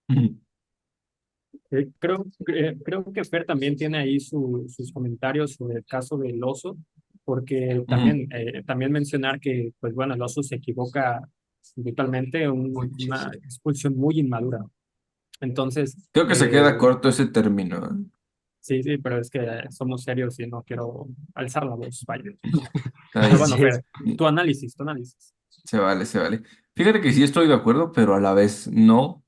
Eh, creo, eh, creo que Fer también tiene ahí sus comentarios sobre el caso del oso, porque también, eh, también mencionar que, pues bueno, el oso se equivoca brutalmente, una expulsión muy inmadura. Entonces. Creo que se queda corto ese término. Sí, sí, pero es que somos serios y no quiero alzar la voz, vaya. bueno, Fer, tu análisis, tu análisis. Se vale, se vale. Fíjate que sí estoy de acuerdo, pero a la vez no.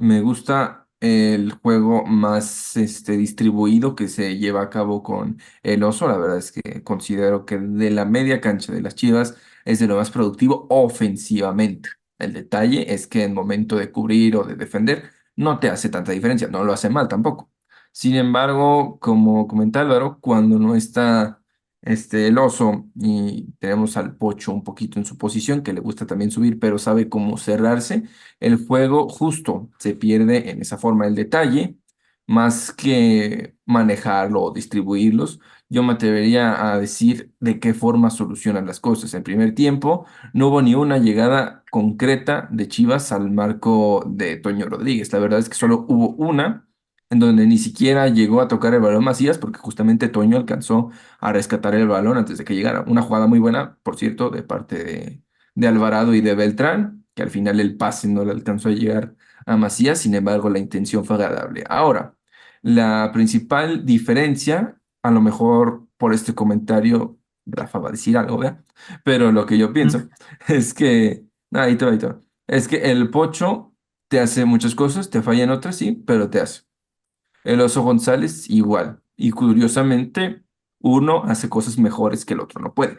Me gusta el juego más este, distribuido que se lleva a cabo con el oso. La verdad es que considero que de la media cancha de las Chivas es de lo más productivo ofensivamente. El detalle es que en momento de cubrir o de defender no te hace tanta diferencia, no lo hace mal tampoco. Sin embargo, como comenta Álvaro, cuando no está este, el oso y tenemos al Pocho un poquito en su posición, que le gusta también subir, pero sabe cómo cerrarse. El juego justo se pierde en esa forma. El detalle, más que manejarlo o distribuirlos, yo me atrevería a decir de qué forma solucionan las cosas. En primer tiempo, no hubo ni una llegada concreta de Chivas al marco de Toño Rodríguez. La verdad es que solo hubo una en donde ni siquiera llegó a tocar el balón Macías, porque justamente Toño alcanzó a rescatar el balón antes de que llegara. Una jugada muy buena, por cierto, de parte de, de Alvarado y de Beltrán, que al final el pase no le alcanzó a llegar a Macías, sin embargo la intención fue agradable. Ahora, la principal diferencia, a lo mejor por este comentario, Rafa va a decir algo, ¿verdad? Pero lo que yo pienso es que, ahí todo, ahí todo, es que el pocho te hace muchas cosas, te falla en otras, sí, pero te hace. El oso González igual. Y curiosamente, uno hace cosas mejores que el otro no puede.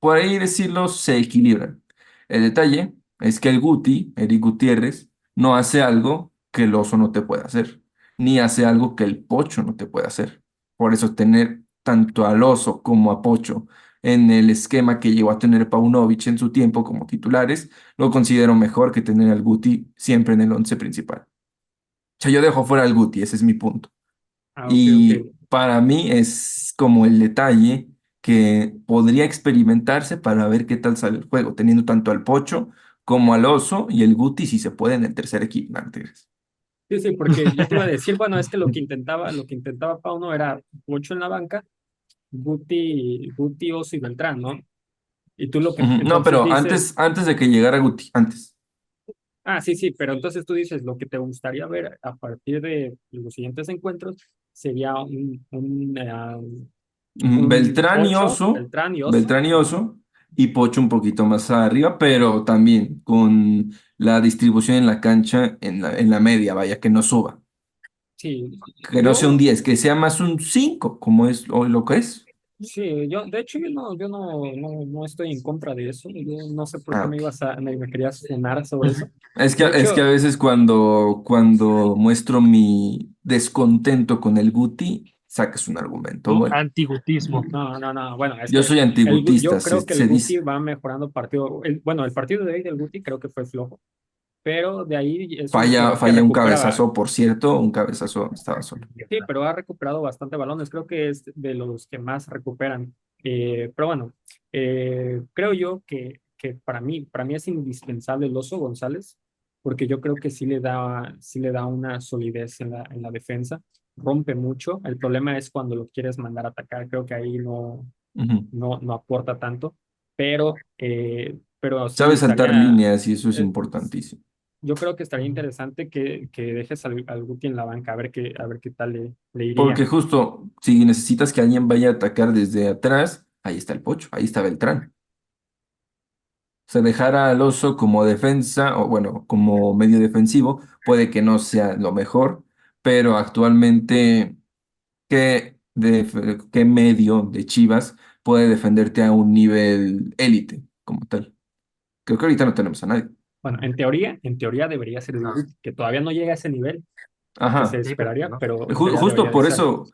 Por ahí decirlo, se equilibran. El detalle es que el Guti, Eric Gutiérrez, no hace algo que el oso no te pueda hacer, ni hace algo que el pocho no te pueda hacer. Por eso tener tanto al oso como a Pocho en el esquema que llegó a tener Paunovic en su tiempo como titulares, lo considero mejor que tener al Guti siempre en el once principal. O sea, yo dejo fuera al Guti, ese es mi punto. Ah, y para mí es como el detalle que podría experimentarse para ver qué tal sale el juego, teniendo tanto al Pocho como al Oso y el Guti si se puede en el tercer equipo. Sí, sí, porque yo te iba a decir, bueno, es que lo que intentaba, lo que intentaba Pauno era Pocho en la banca, Guti, Guti, Oso y Beltrán, ¿no? Y tú lo que... No, pero antes, antes de que llegara Guti, antes. Ah, sí, sí, pero entonces tú dices, lo que te gustaría ver a partir de los siguientes encuentros sería un, un, eh, un Beltrán y Pocho, Oso, Beltrán y Oso. Beltrán y Oso, y Pocho un poquito más arriba, pero también con la distribución en la cancha en la, en la media, vaya, que no suba. Sí, Que no sea un 10, que sea más un 5, como es hoy lo que es. Sí, yo, de hecho, yo no, yo no, no, no estoy en contra de eso. Yo no sé por Ah, qué me ok. ibas a, me, me querías cenar sobre eso. Es que, De es que a hecho, veces cuando, cuando muestro mi descontento con el Guti, sacas un argumento. Tu Bueno, antigutismo. no, no, no, bueno, es yo que soy el, Gu- yo se, creo que se el Guti dice. va mejorando partido. el- bueno, el partido de hoy del Guti creo que fue flojo, pero de ahí es Falla, falla un cabezazo, por cierto, un cabezazo estaba solo. Sí, pero ha recuperado bastante balones. Creo que es de los que más recuperan. Eh, pero bueno, eh, creo yo que, que para mí, para mí es indispensable el Oso González, porque yo creo que sí le da, sí le da una solidez en la, en la defensa. Rompe mucho. El problema es cuando lo quieres mandar a atacar. Creo que ahí no, Ujú. no, no aporta tanto. Pero, eh, pero sí Sabe saltar líneas y eso es eh, importantísimo. Yo creo que estaría interesante que, que dejes al, al Guti en la banca, a ver qué, a ver qué tal le, le iría. Porque justo, si necesitas que alguien vaya a atacar desde atrás, ahí está el Pocho, ahí está Beltrán. O sea, dejar al Oso como defensa, o bueno, como medio defensivo, puede que no sea lo mejor, pero actualmente, ¿qué, qué medio de Chivas puede defenderte a un nivel élite como tal? Creo que ahorita no tenemos a nadie. Bueno, en teoría, en teoría debería ser que todavía no llega a ese nivel que se esperaría, pero Ju- justo por eso,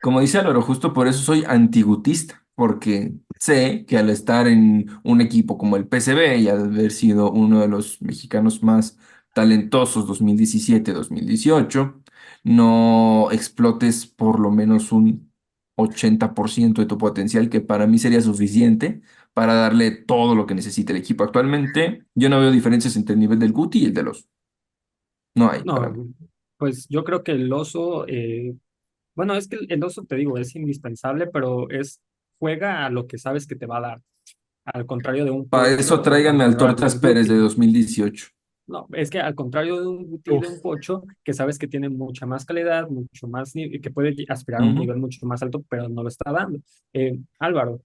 como dice Álvaro, justo por eso soy antigutista, porque sé que al estar en un equipo como el PSV y al haber sido uno de los mexicanos más talentosos 2017-2018, no explotes por lo menos un 80% de tu potencial, que para mí sería suficiente para darle todo lo que necesita el equipo. Actualmente yo no veo diferencias entre el nivel del Guti y el de los. No hay No, pues yo creo que el oso, eh, bueno, es que el, oso, te digo, es indispensable, pero es, juega a lo que sabes que te va a dar, al contrario de un Para eso tráiganme al Tortas del Pérez de Guti. 2018. No, es que al contrario de un Guti y de un. Pocho, que sabes que tiene mucha más calidad, mucho más, que puede aspirar a un nivel mucho más alto, pero no lo está dando. Eh, Álvaro,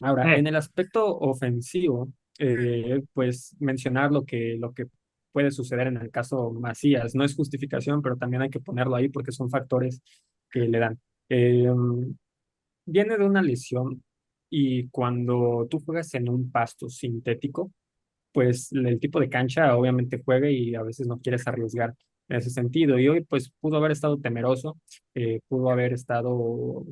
Ahora, Eh, en el aspecto ofensivo, eh, pues mencionar lo que, lo que puede suceder en el caso Macías. No es justificación, pero también hay que ponerlo ahí porque son factores que le dan. Eh, viene de una lesión y cuando tú juegas en un pasto sintético, pues el tipo de cancha obviamente juega y a veces no quieres arriesgar en ese sentido. Y hoy pues pudo haber estado temeroso, eh, pudo haber estado,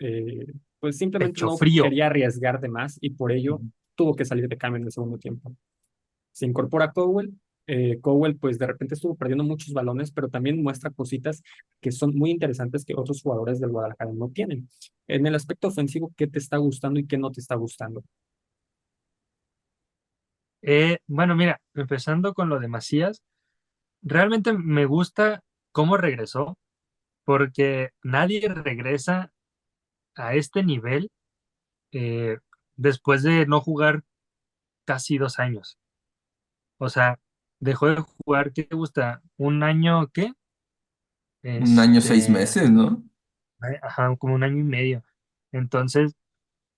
eh, pues simplemente no frío. quería arriesgar de más y por ello tuvo que salir de cambio en el segundo tiempo. Se incorpora Cowell. Eh, Cowell pues de repente estuvo perdiendo muchos balones, pero también muestra cositas que son muy interesantes que otros jugadores del Guadalajara no tienen. En el aspecto ofensivo, ¿qué te está gustando y qué no te está gustando? Eh, bueno, mira, empezando con lo de Macías, realmente me gusta cómo regresó, porque nadie regresa a este nivel eh, después de no jugar casi dos años. O sea, dejó de jugar, ¿qué te gusta? ¿Un año qué? Un año, seis Este, meses, ¿no? ajá, como un año y medio. Entonces,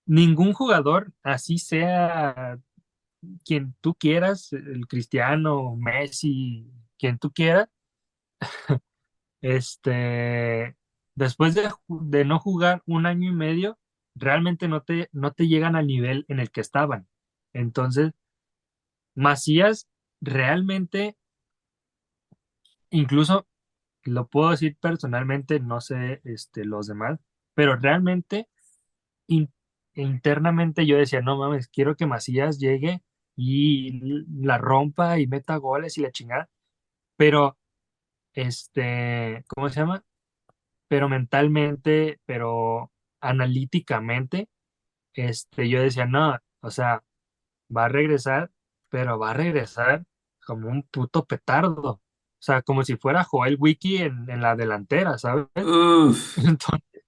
ningún jugador, así sea quien tú quieras, el Cristiano, Messi, quien tú quieras, este, después de, de no jugar un año y medio, realmente no te, no te llegan al nivel en el que estaban. Entonces, Macías realmente, incluso lo puedo decir personalmente, no sé, este, los demás, pero realmente in- internamente yo decía, no mames, quiero que Macías llegue y la rompa y meta goles y la chingada, pero este, ¿cómo se llama? Pero mentalmente, pero analíticamente, este, yo decía, no, o sea, va a regresar, pero va a regresar como un puto petardo. O sea, como si fuera Joel Wiki en, en la delantera, ¿sabes? Uf, Entonces,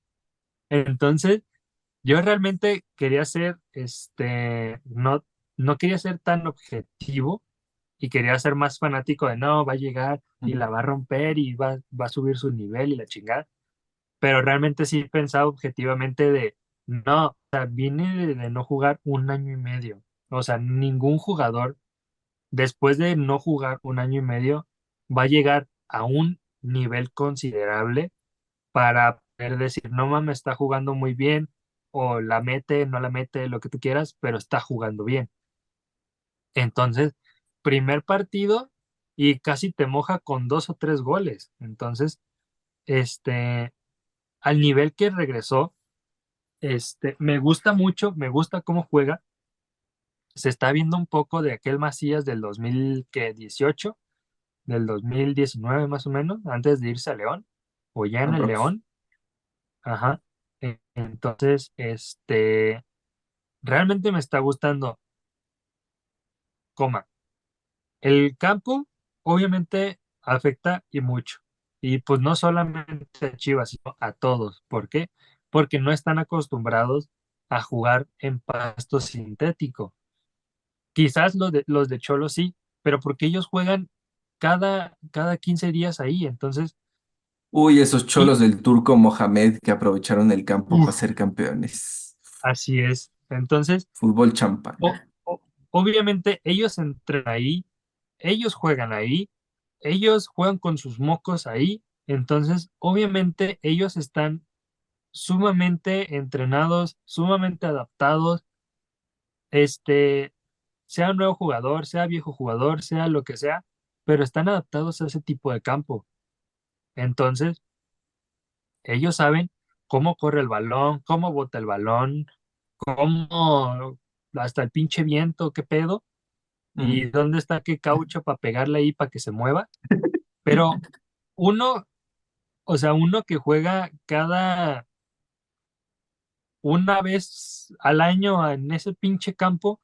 entonces, yo realmente quería ser, este, no, no quería ser tan objetivo y quería ser más fanático de no, va a llegar y la va a romper y va, va a subir su nivel y la chingada. Pero realmente sí pensaba objetivamente de no, o viene de no jugar un año y medio. O sea, ningún jugador, después de no jugar un año y medio, va a llegar a un nivel considerable para poder decir, no mames, está jugando muy bien, o la mete, no la mete, lo que tú quieras, pero está jugando bien. Entonces, primer partido y casi te moja con dos o tres goles. Entonces, este, al nivel que regresó, este, me gusta mucho, me gusta cómo juega. Se está viendo un poco de aquel Macías del 2018, del 2019 más o menos, antes de irse a León, o ya en el León. Ajá. E, entonces, este, realmente me está gustando. Coma. El campo, obviamente, afecta y mucho. Y pues no solamente a Chivas, sino a todos. ¿Por qué? Porque no están acostumbrados a jugar en pasto sintético. Quizás los de, los de Cholo sí, pero porque ellos juegan cada, cada 15 días ahí. Entonces, Uy, esos cholos del turco Mohamed que aprovecharon el campo para ser campeones. así es. Entonces, Fútbol champán. o- o- obviamente ellos entran ahí, ellos juegan ahí, ellos juegan con sus mocos ahí. Entonces, obviamente ellos están sumamente entrenados, sumamente adaptados. Este, sea un nuevo jugador, sea viejo jugador, sea lo que sea, pero están adaptados a ese tipo de campo. Entonces, ellos saben cómo corre el balón, cómo bota el balón, cómo hasta el pinche viento, qué pedo, y dónde está qué caucho para pegarle ahí para que se mueva. Pero uno, o sea, uno que juega cada una vez al año en ese pinche campo,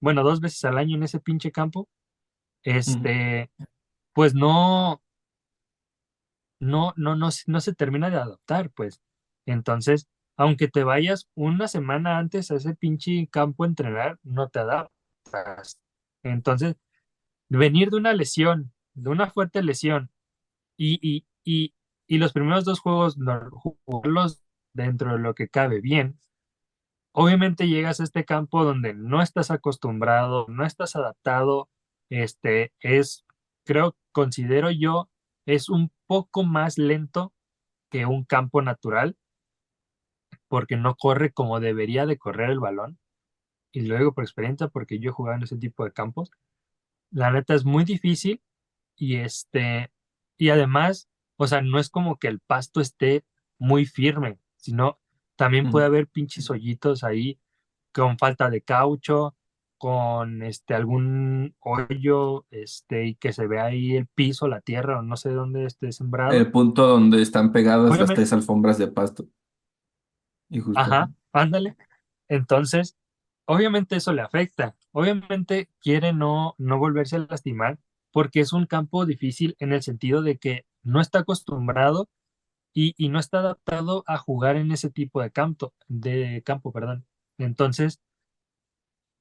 bueno, dos veces al año en ese pinche campo, este, pues no, no, no, no, se- no se termina de adaptar, pues. Entonces, aunque te vayas una semana antes a ese pinche campo a entrenar, no te adaptas. Entonces, venir de una lesión, de una fuerte lesión, y, y, y, y los primeros dos juegos, jugarlos dentro de lo que cabe bien, obviamente llegas a este campo donde no estás acostumbrado, no estás adaptado, este es, creo, considero yo, es un poco más lento que un campo natural, porque no corre como debería de correr el balón. Y luego por experiencia, porque yo he jugado en ese tipo de campos, la neta es muy difícil y este, y además, o sea, no es como que el pasto esté muy firme, sino también puede haber pinches hoyitos ahí con falta de caucho, con este algún hoyo, este, y que se ve ahí el piso, la tierra, o no sé dónde esté sembrado. El punto donde están pegadas las tres alfombras de pasto. Y justo. Ajá, ándale. Entonces, obviamente eso le afecta. Obviamente quiere no, no volverse a lastimar porque es un campo difícil en el sentido de que no está acostumbrado y, y no está adaptado a jugar en ese tipo de campo, de campo, perdón. Entonces,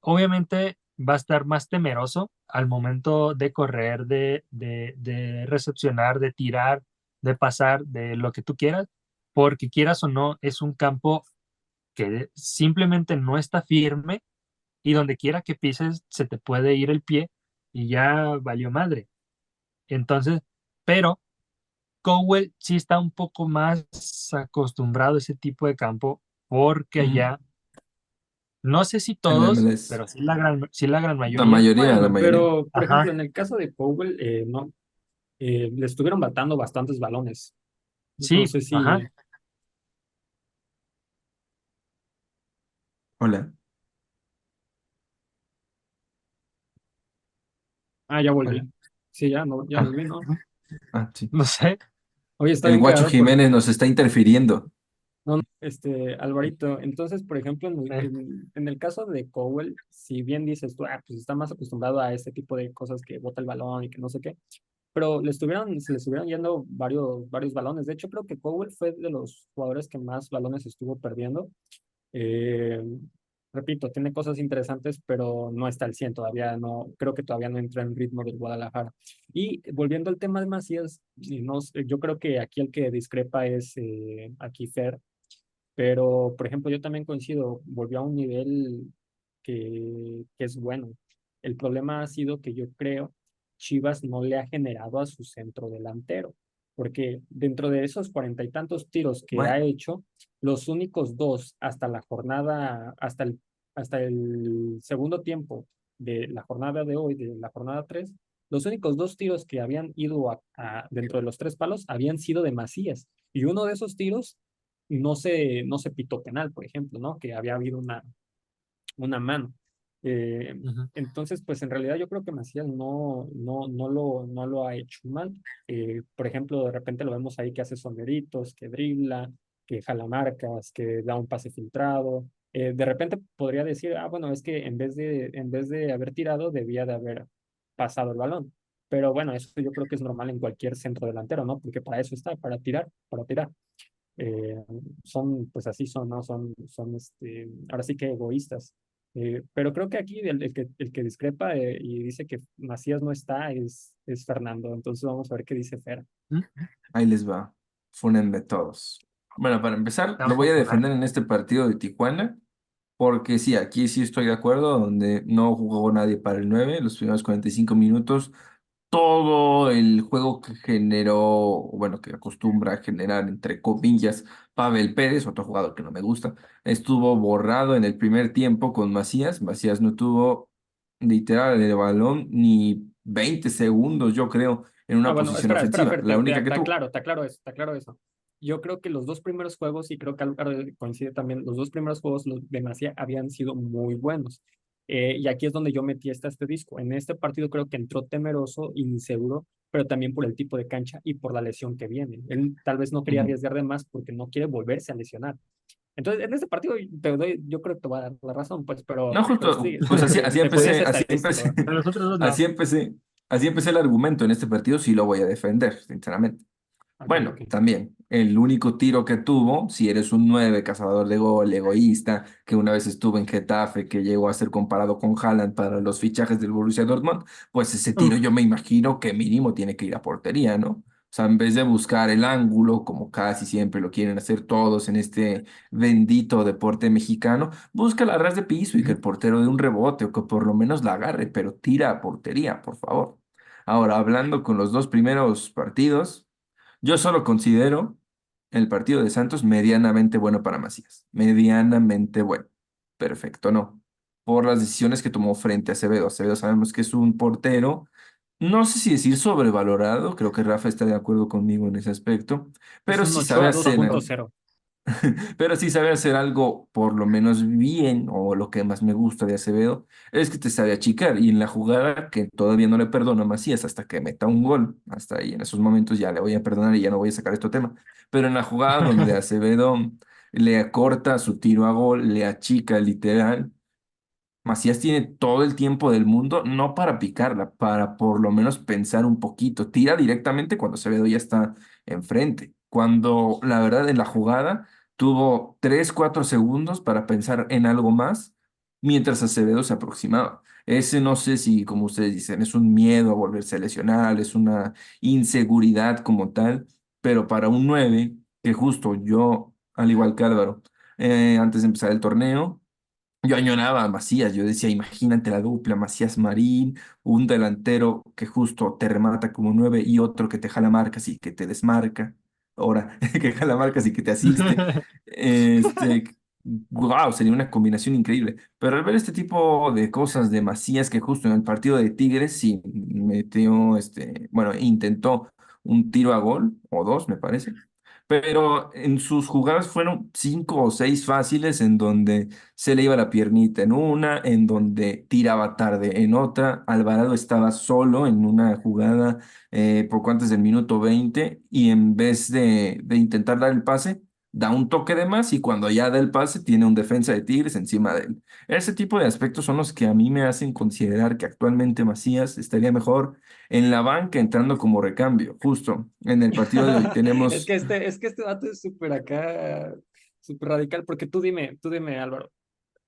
obviamente va a estar más temeroso al momento de correr, de, de, de recepcionar, de tirar, de pasar, de lo que tú quieras, porque quieras o no, es un campo que simplemente no está firme y donde quiera que pises se te puede ir el pie y ya valió madre. Entonces, pero Cowell sí está un poco más acostumbrado a ese tipo de campo porque allá, no sé si todos, pero sí la gran, sí la gran mayoría. La mayoría, la Bueno, mayoría. pero, por Ajá. ejemplo, en el caso de Powell, eh, no, eh, le estuvieron batando bastantes balones. Sí, No sé si, ajá. Hola. ah, ya volví. Hola. Sí, ya, no, ya Ah. volví, ¿no? Ah, sí. No sé. Oye, está El bien Guacho cagado porque- Jiménez nos está interfiriendo. No, no, este, Alvarito, entonces, por ejemplo, en el, Eh. en- en el caso de Cowell, si bien dices tú, ah, pues está más acostumbrado a este tipo de cosas que bota el balón y que no sé qué, pero le estuvieron, se le estuvieron yendo varios, varios balones. De hecho, creo que Cowell fue de los jugadores que más balones estuvo perdiendo. Eh, repito, tiene cosas interesantes, pero no está al 100 todavía, no, creo que todavía no entra en ritmo del Guadalajara. Y volviendo al tema de Macías, no, yo creo que aquí el que discrepa es eh, aquí Fer, pero por ejemplo, yo también coincido, volvió a un nivel que, que es bueno. El problema ha sido que yo creo Chivas no le ha generado a su centro delantero porque dentro de esos cuarenta y tantos tiros que ha hecho, los únicos dos hasta la jornada, hasta el, hasta el segundo tiempo de la jornada de hoy, de la jornada 3, los únicos dos tiros que habían ido a, dentro de los tres palos habían sido de Macías. Y uno de esos tiros no se, no se pitó penal, por ejemplo, ¿no? Que había habido una, una mano. Eh, entonces, pues en realidad yo creo que Macías no, no, no, lo, no lo ha hecho mal. Eh, por ejemplo, de repente lo vemos ahí que hace sombreritos, que dribla, que jala marcas, que da un pase filtrado. Eh, de repente podría decir, ah, bueno, es que en vez, de, en vez de haber tirado, debía de haber pasado el balón. Pero bueno, eso yo creo que es normal en cualquier centro delantero, ¿no? Porque para eso está, para tirar, para tirar. son, pues así son, ¿no? Son, son, este, ahora sí que egoístas. Eh, pero creo que aquí el, que, el que discrepa eh, y dice que Macías no está es, es Fernando. Entonces vamos a ver qué dice Fer. Ahí les va. Fúnenme todos. Bueno, para empezar, lo voy a defender en este partido de Tijuana, porque sí, aquí sí estoy de acuerdo, donde no jugó nadie para el 9, los primeros 45 minutos todo el juego que generó, bueno, que acostumbra a generar, entre comillas, Pavel Pérez, otro jugador que no me gusta, estuvo borrado en el primer tiempo con Macías. Macías no tuvo literal el balón ni 20 segundos, yo creo, en una ah, posición ofensiva. la única que está claro, está claro eso, está claro eso. Yo creo que los dos primeros juegos, y creo que coincide también, los dos primeros juegos de Macías habían sido muy buenos. Eh, y aquí es donde yo metí este, este disco. En este partido creo que entró temeroso, inseguro, pero también por el tipo de cancha y por la lesión que viene. Él tal vez no quería arriesgar de más porque no quiere volverse a lesionar. Entonces, en este partido te doy, yo creo que te voy a dar la razón, pues, pero... No, justo, pues así, así empecé, así empecé, así empecé, así empecé el argumento en este partido, sí lo voy a defender, sinceramente. Bueno, también, el único tiro que tuvo, si eres un 9, cazador de gol, egoísta, que una vez estuvo en Getafe, que llegó a ser comparado con Haaland para los fichajes del Borussia Dortmund, pues ese tiro yo me imagino que mínimo tiene que ir a portería, ¿no? O sea, en vez de buscar el ángulo, como casi siempre lo quieren hacer todos en este bendito deporte mexicano, busca la ras de piso y que el portero dé un rebote o que por lo menos la agarre, pero tira a portería, por favor. Ahora, hablando con los dos primeros partidos, yo solo considero el partido de Santos medianamente bueno para Macías. Medianamente bueno. Perfecto, no. Por las decisiones que tomó frente a Acevedo. Acevedo sabemos que es un portero, no sé si decir sobrevalorado, creo que Rafa está de acuerdo conmigo en ese aspecto, pero sí sabe hacer. Pero sí sabe hacer algo por lo menos bien, o lo que más me gusta de Acevedo, es que te sabe achicar. Y en la jugada que todavía no le perdono a Macías hasta que meta un gol, hasta ahí en esos momentos ya le voy a perdonar y ya no voy a sacar este tema. Pero en la jugada donde Acevedo le acorta su tiro a gol, le achica literal, Macías tiene todo el tiempo del mundo, no para picarla, para por lo menos pensar un poquito. Tira directamente cuando Acevedo ya está enfrente. Cuando la verdad en la jugada tuvo 3, 4 segundos para pensar en algo más mientras Acevedo se aproximaba. Ese no sé si, como ustedes dicen, es un miedo a volverse a lesionar, es una inseguridad como tal, pero para un 9, que justo yo, al igual que Álvaro, eh, antes de empezar el torneo, yo añoraba a Macías, yo decía, imagínate la dupla, Macías Marín, un delantero que justo te remata como 9 y otro que te jala marcas y que te desmarca ahora que jala marcas y que te asiste. Este, wow, sería una combinación increíble. Pero al ver este tipo de cosas de Macías, que justo en el partido de Tigres sí metió, este, bueno, intentó un tiro a gol, o dos, me parece pero en sus jugadas fueron cinco o seis fáciles en donde se le iba la piernita en una, en donde tiraba tarde en otra. Alvarado estaba solo en una jugada eh, poco antes del minuto 20 y en vez de, de intentar dar el pase, da un toque de más y cuando ya da el pase tiene un defensa de Tigres encima de él. Ese tipo de aspectos son los que a mí me hacen considerar que actualmente Macías estaría mejor en la banca entrando como recambio. Justo en el partido de hoy tenemos... es, que este, es que este dato es súper acá, súper radical, porque tú dime, tú dime Álvaro,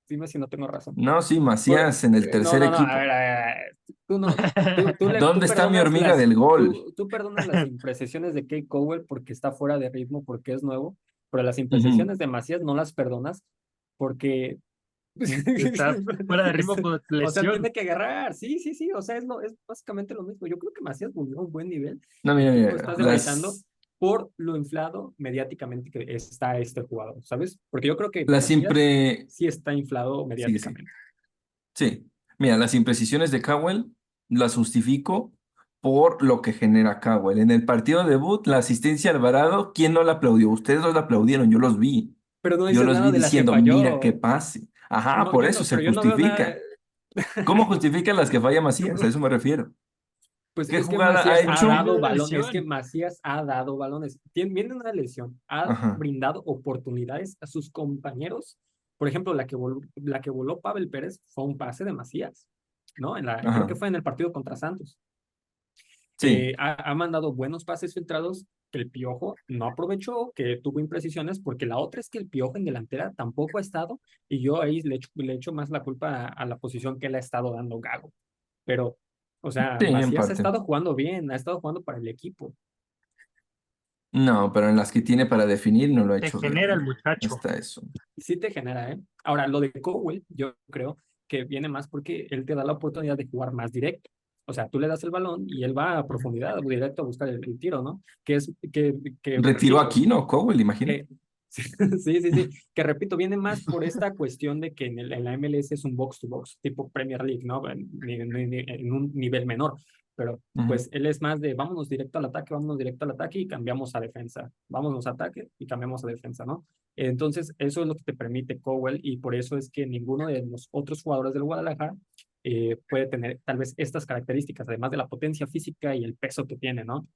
dime si no tengo razón. No, sí, Macías en el no, tercer no, no, equipo. a ver, a Tú no, tú- tú le- tú ¿Dónde está mi hormiga las- del gol? Tú, perdonas las imprecisiones de Kate Cowell porque está fuera de ritmo, porque es nuevo, pero las imprecisiones de Macías no las perdonas porque... Está fuera de ritmo por O sea, lesión. tiene que agarrar, sí, sí, sí, o sea, es, lo, es básicamente lo mismo. Yo creo que Macías volvió a un buen nivel. No, mira, mira, estás las- demeritando por lo inflado mediáticamente que está este jugador, ¿sabes? Porque yo creo que las Macías impre... sí está inflado sí. mediáticamente. Sí, mira, las imprecisiones de Cowell las justifico por lo que genera Cowell. En el partido debut, la asistencia a Alvarado, ¿quién no la aplaudió? Ustedes no la aplaudieron, yo los vi. Pero no Yo los nada vi de las que diciendo, mira qué pase. Ajá, No, por eso no- se no justifica. ¿Cómo justifican las que falla Macías? A eso me refiero. Pues ¿Qué es que jugada ha Macías ha, hecho? dado balones, es que Macías ha dado balones. Tien- viene una lesión, ha Ajá. brindado oportunidades a sus compañeros. Por ejemplo, la que, vol- la que voló Pavel Pérez fue un pase de Macías, ¿no? En la, creo que fue en el partido contra Santos. Sí, Eh, ha, ha mandado buenos pases filtrados que el Piojo no aprovechó, que tuvo imprecisiones, porque la otra es que el Piojo en delantera tampoco ha estado, y yo ahí le echo, le echo más la culpa a, a la posición que le ha estado dando Gago. Pero, o sea, Sí, en Macías ha estado jugando bien, ha estado jugando para el equipo. no, pero en las que tiene para definir no lo ha Te hecho genera el muchacho. Hasta eso. Sí te genera, ¿eh? Ahora, lo de Cowell, yo creo que viene más porque él te da la oportunidad de jugar más directo. O sea, tú le das el balón y él va a profundidad, directo a buscar el, el tiro, ¿no? Que es que, que Retiró aquí, ¿no? Cowell, imagínate. que- sí, sí, sí, que repito, viene más por esta cuestión de que en, el- en la MLS es un box to box, tipo Premier League, ¿no? En, en- en- en un nivel menor, pero pues él es más de vámonos directo al ataque, vámonos directo al ataque y cambiamos a defensa, vámonos a ataque y cambiamos a defensa, ¿no? Entonces, eso es lo que te permite Cowell y por eso es que ninguno de los otros jugadores del Guadalajara eh, puede tener tal vez estas características, además de la potencia física y el peso que tiene, ¿no?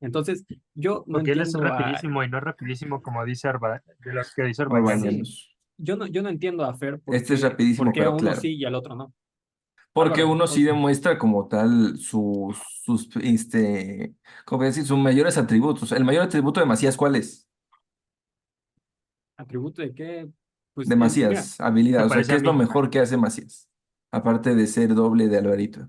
Entonces, yo no Porque él es entiendo a- rapidísimo y no rapidísimo como dice Arba, de los que dice. Orbañanos. yo no, yo no entiendo a Fer por Este es rapidísimo, por qué a pero uno claro. sí y al otro no. Porque Álvaro, uno sí demuestra como tal sus, sus, este, ¿cómo decir? Sus mayores atributos. El mayor atributo de Macías, ¿cuál es? ¿Atributo de qué? Pues, De eh, Macías, habilidad. O sea, ¿qué es lo mejor que hace Macías? Aparte de ser doble de Alvarito.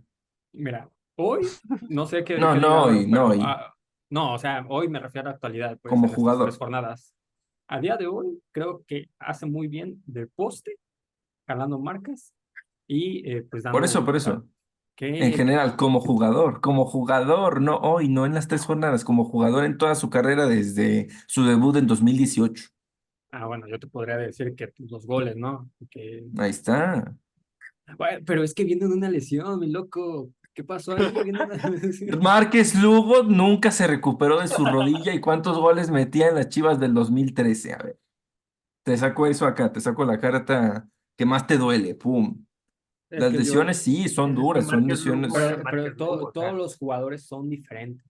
Mira, hoy no sé qué. No, qué no hoy, no hoy. ah, no, o sea, hoy me refiero a la actualidad. Pues, Como jugador. tres jornadas. A día de hoy, creo que hace muy bien del poste, jalando marcas y eh, pues dando. Por eso, por eso. En general, como jugador, como jugador, no hoy, no en las tres jornadas, como jugador en toda su carrera desde su debut en 2018. Ah, bueno, yo te podría decir que los goles, ¿no? Que, Ahí está. Bueno, pero es que viene de una lesión, mi loco. ¿Qué pasó ahí? Una. Márquez Lugo nunca se recuperó de su rodilla y cuántos goles metía en las Chivas del 2013. A ver, te saco eso acá, te saco la carta que más te duele, pum. Es Las yo- lesiones sí, son duras, son Lugo lesiones. Pero, Lugo, todos los jugadores son diferentes.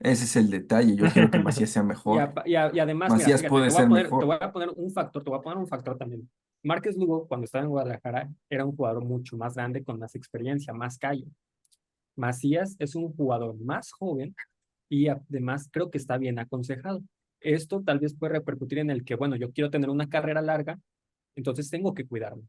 Ese es el detalle. Yo quiero que Macías sea Y, mejor. y a- y además, mira, Macías fíjate, puede te voy a ser poner, mejor. te voy a poner un factor, te voy a poner un factor también. Márquez Lugo, cuando estaba en Guadalajara, era un jugador mucho más grande, con más experiencia, más calle. Macías es un jugador más joven y además creo que está bien aconsejado. Esto tal vez puede repercutir en el que, bueno, yo quiero tener una carrera larga, entonces tengo que cuidarme.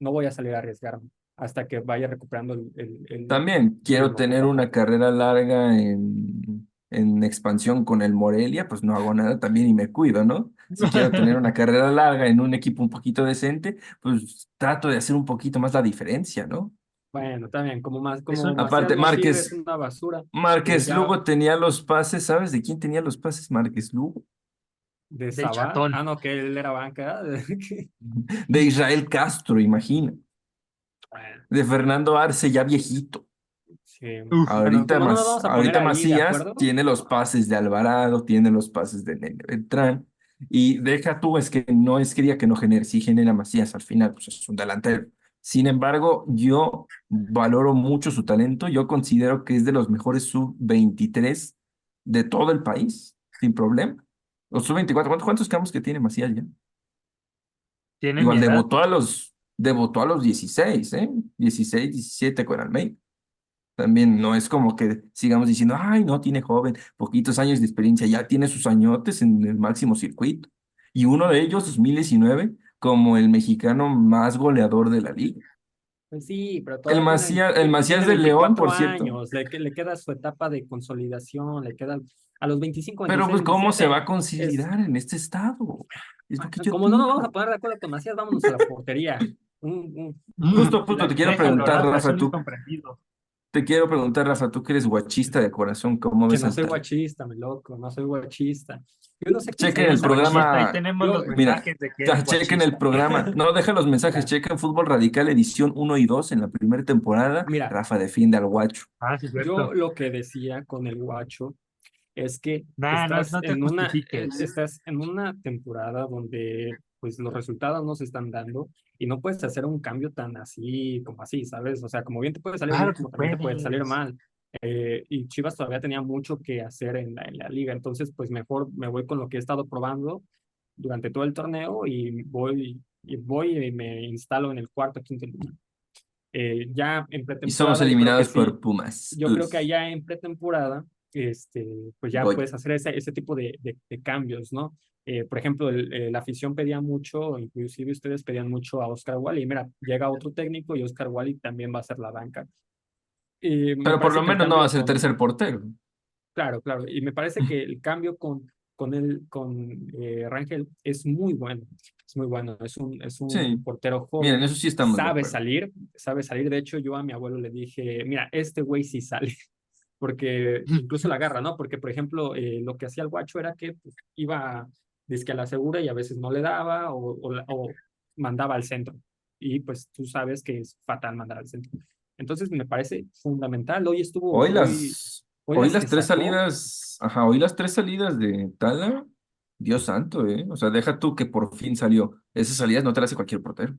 No voy a salir a arriesgarme hasta que vaya recuperando el... el- el- También quiero tener una carrera larga en, en expansión con el Morelia, pues no hago nada también y me cuido, ¿no? Si quiero tener una carrera larga en un equipo un poquito decente, pues trato de hacer un poquito más la diferencia, ¿no? Bueno, también, como más, como Aparte, Márquez- es una basura Márquez ya- Lugo tenía los pases, ¿sabes de quién tenía los pases Márquez Lugo? de Sabá. Chatón. Ah, no, que él era banca. De Israel Castro, imagina. Bueno, De Fernando Arce, ya viejito. Sí. Uf. Ahorita, como no nos Mas- vamos a ahorita poner ahí, ¿de Macías tiene los pases de Alvarado, tiene los pases de Nene Beltrán. Y deja tú, es que no es que diga que no genere, sí genera Macías al final, pues es un delantero. Sin embargo, yo valoro mucho su talento. Yo considero que es de los mejores sub-23 de todo el país, sin problema. Los sub-24, ¿cuántos, cuántos campos que tiene Macías ya? Tiene Igual debutó a los, debutó a los 16, ¿eh? 16, 17 con Almeida. También no es como que sigamos diciendo, ay, no, tiene joven, poquitos años de experiencia, ya tiene sus añotes en el máximo circuito. Y uno de ellos, 2019, como el mexicano más goleador de la liga. Pues sí, pero El todavía tiene, Macías, el Macías de León, 24 por cierto. años, le, que- le queda su etapa de consolidación, le queda a los 25, Pero 26, pues, ¿cómo se 27, va a es, considerar en este estado? Es lo que yo como no nos vamos a poner de acuerdo con Macías, vámonos a la portería. Un- un- Justo, justo, te quiero preguntar, Rafa, tú. Te quiero preguntar, Rafa, tú que eres guachista de corazón, ¿cómo que ves no al soy guachista, mi loco, no soy guachista. Yo no sé Chequen el programa- tenemos los Mira, mensajes de que chequen el programa. No, deja los mensajes. Chequen Fútbol Radical edición 1 y 2 en la primera temporada. Mira. Rafa defiende al guacho. Ah, sí, Yo lo que decía con el guacho es que Nah, no- estás no te en una, justifiques. estás en una temporada donde pues los resultados no se están dando y no puedes hacer un cambio tan así como así, ¿sabes? O sea, como bien te puede salir Claro bien, como también te puede salir mal. Eh, y Chivas todavía tenía mucho que hacer en la, en la liga, entonces pues mejor me voy con lo que he estado probando durante todo el torneo y voy y voy y me instalo en el cuarto, quinto lugar. Eh, ya en Y pretemporada somos creo que eliminados sí, por Pumas. yo creo Uf. que allá en pretemporada, este, pues ya Goya. puedes hacer ese, ese tipo de, de, de cambios, ¿no? Eh, por ejemplo, el- eh, la afición pedía mucho, inclusive ustedes pedían mucho a Oscar Wally. Mira, llega otro técnico y Oscar Wally también va a ser la banca. Y Pero por lo menos no va a ser tercer portero. Claro, claro. Y me parece que el cambio con, con el, con eh, Rangel es muy bueno. Es muy bueno. Es un, es un Sí. portero joven Miren, eso sí estamos de sabe salir, sabe salir. De hecho, yo a mi abuelo le dije, mira, este güey sí sale, porque incluso la agarra, ¿no? Porque, por ejemplo, eh, lo que hacía el guacho era que pues, iba dizque a la segura y a veces no le daba o, o, mandaba al centro. Y pues tú sabes que es fatal mandar al centro. Entonces me parece fundamental. Hoy estuvo, Hoy hoy, las, hoy hoy las tres sacó. salidas, ajá, hoy las tres salidas de Tala, Dios santo, ¿eh? O sea, deja tú que por fin salió. Esas salidas no te las hace cualquier portero.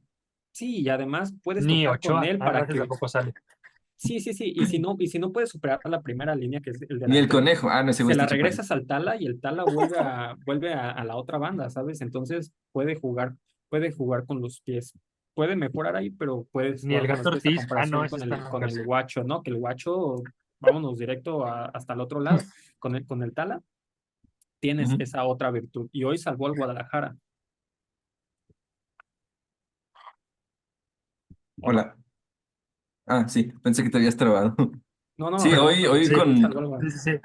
Sí, y además puedes Ni contar con él para que... tampoco sale. Sí, sí, sí. Y si no, y si no puedes superar la primera línea, que es el Ni el conejo. Ah, no, se la regresas al Tala y el Tala vuelve a, vuelve a, a la otra banda, ¿sabes? Entonces puede jugar, puede jugar con los pies. Puede mejorar ahí, pero puedes Ni el a Ortiz. Ah, no, con el, la con el guacho, ¿no? Que el guacho, vámonos directo a- hasta el otro lado. Con el, con el Tala tienes esa otra virtud. Y hoy salvó al Guadalajara. Hola. Ah, sí, pensé que te habías trabado. No, no, Sí, no, hoy, hoy sí, con. Sí, sí, sí.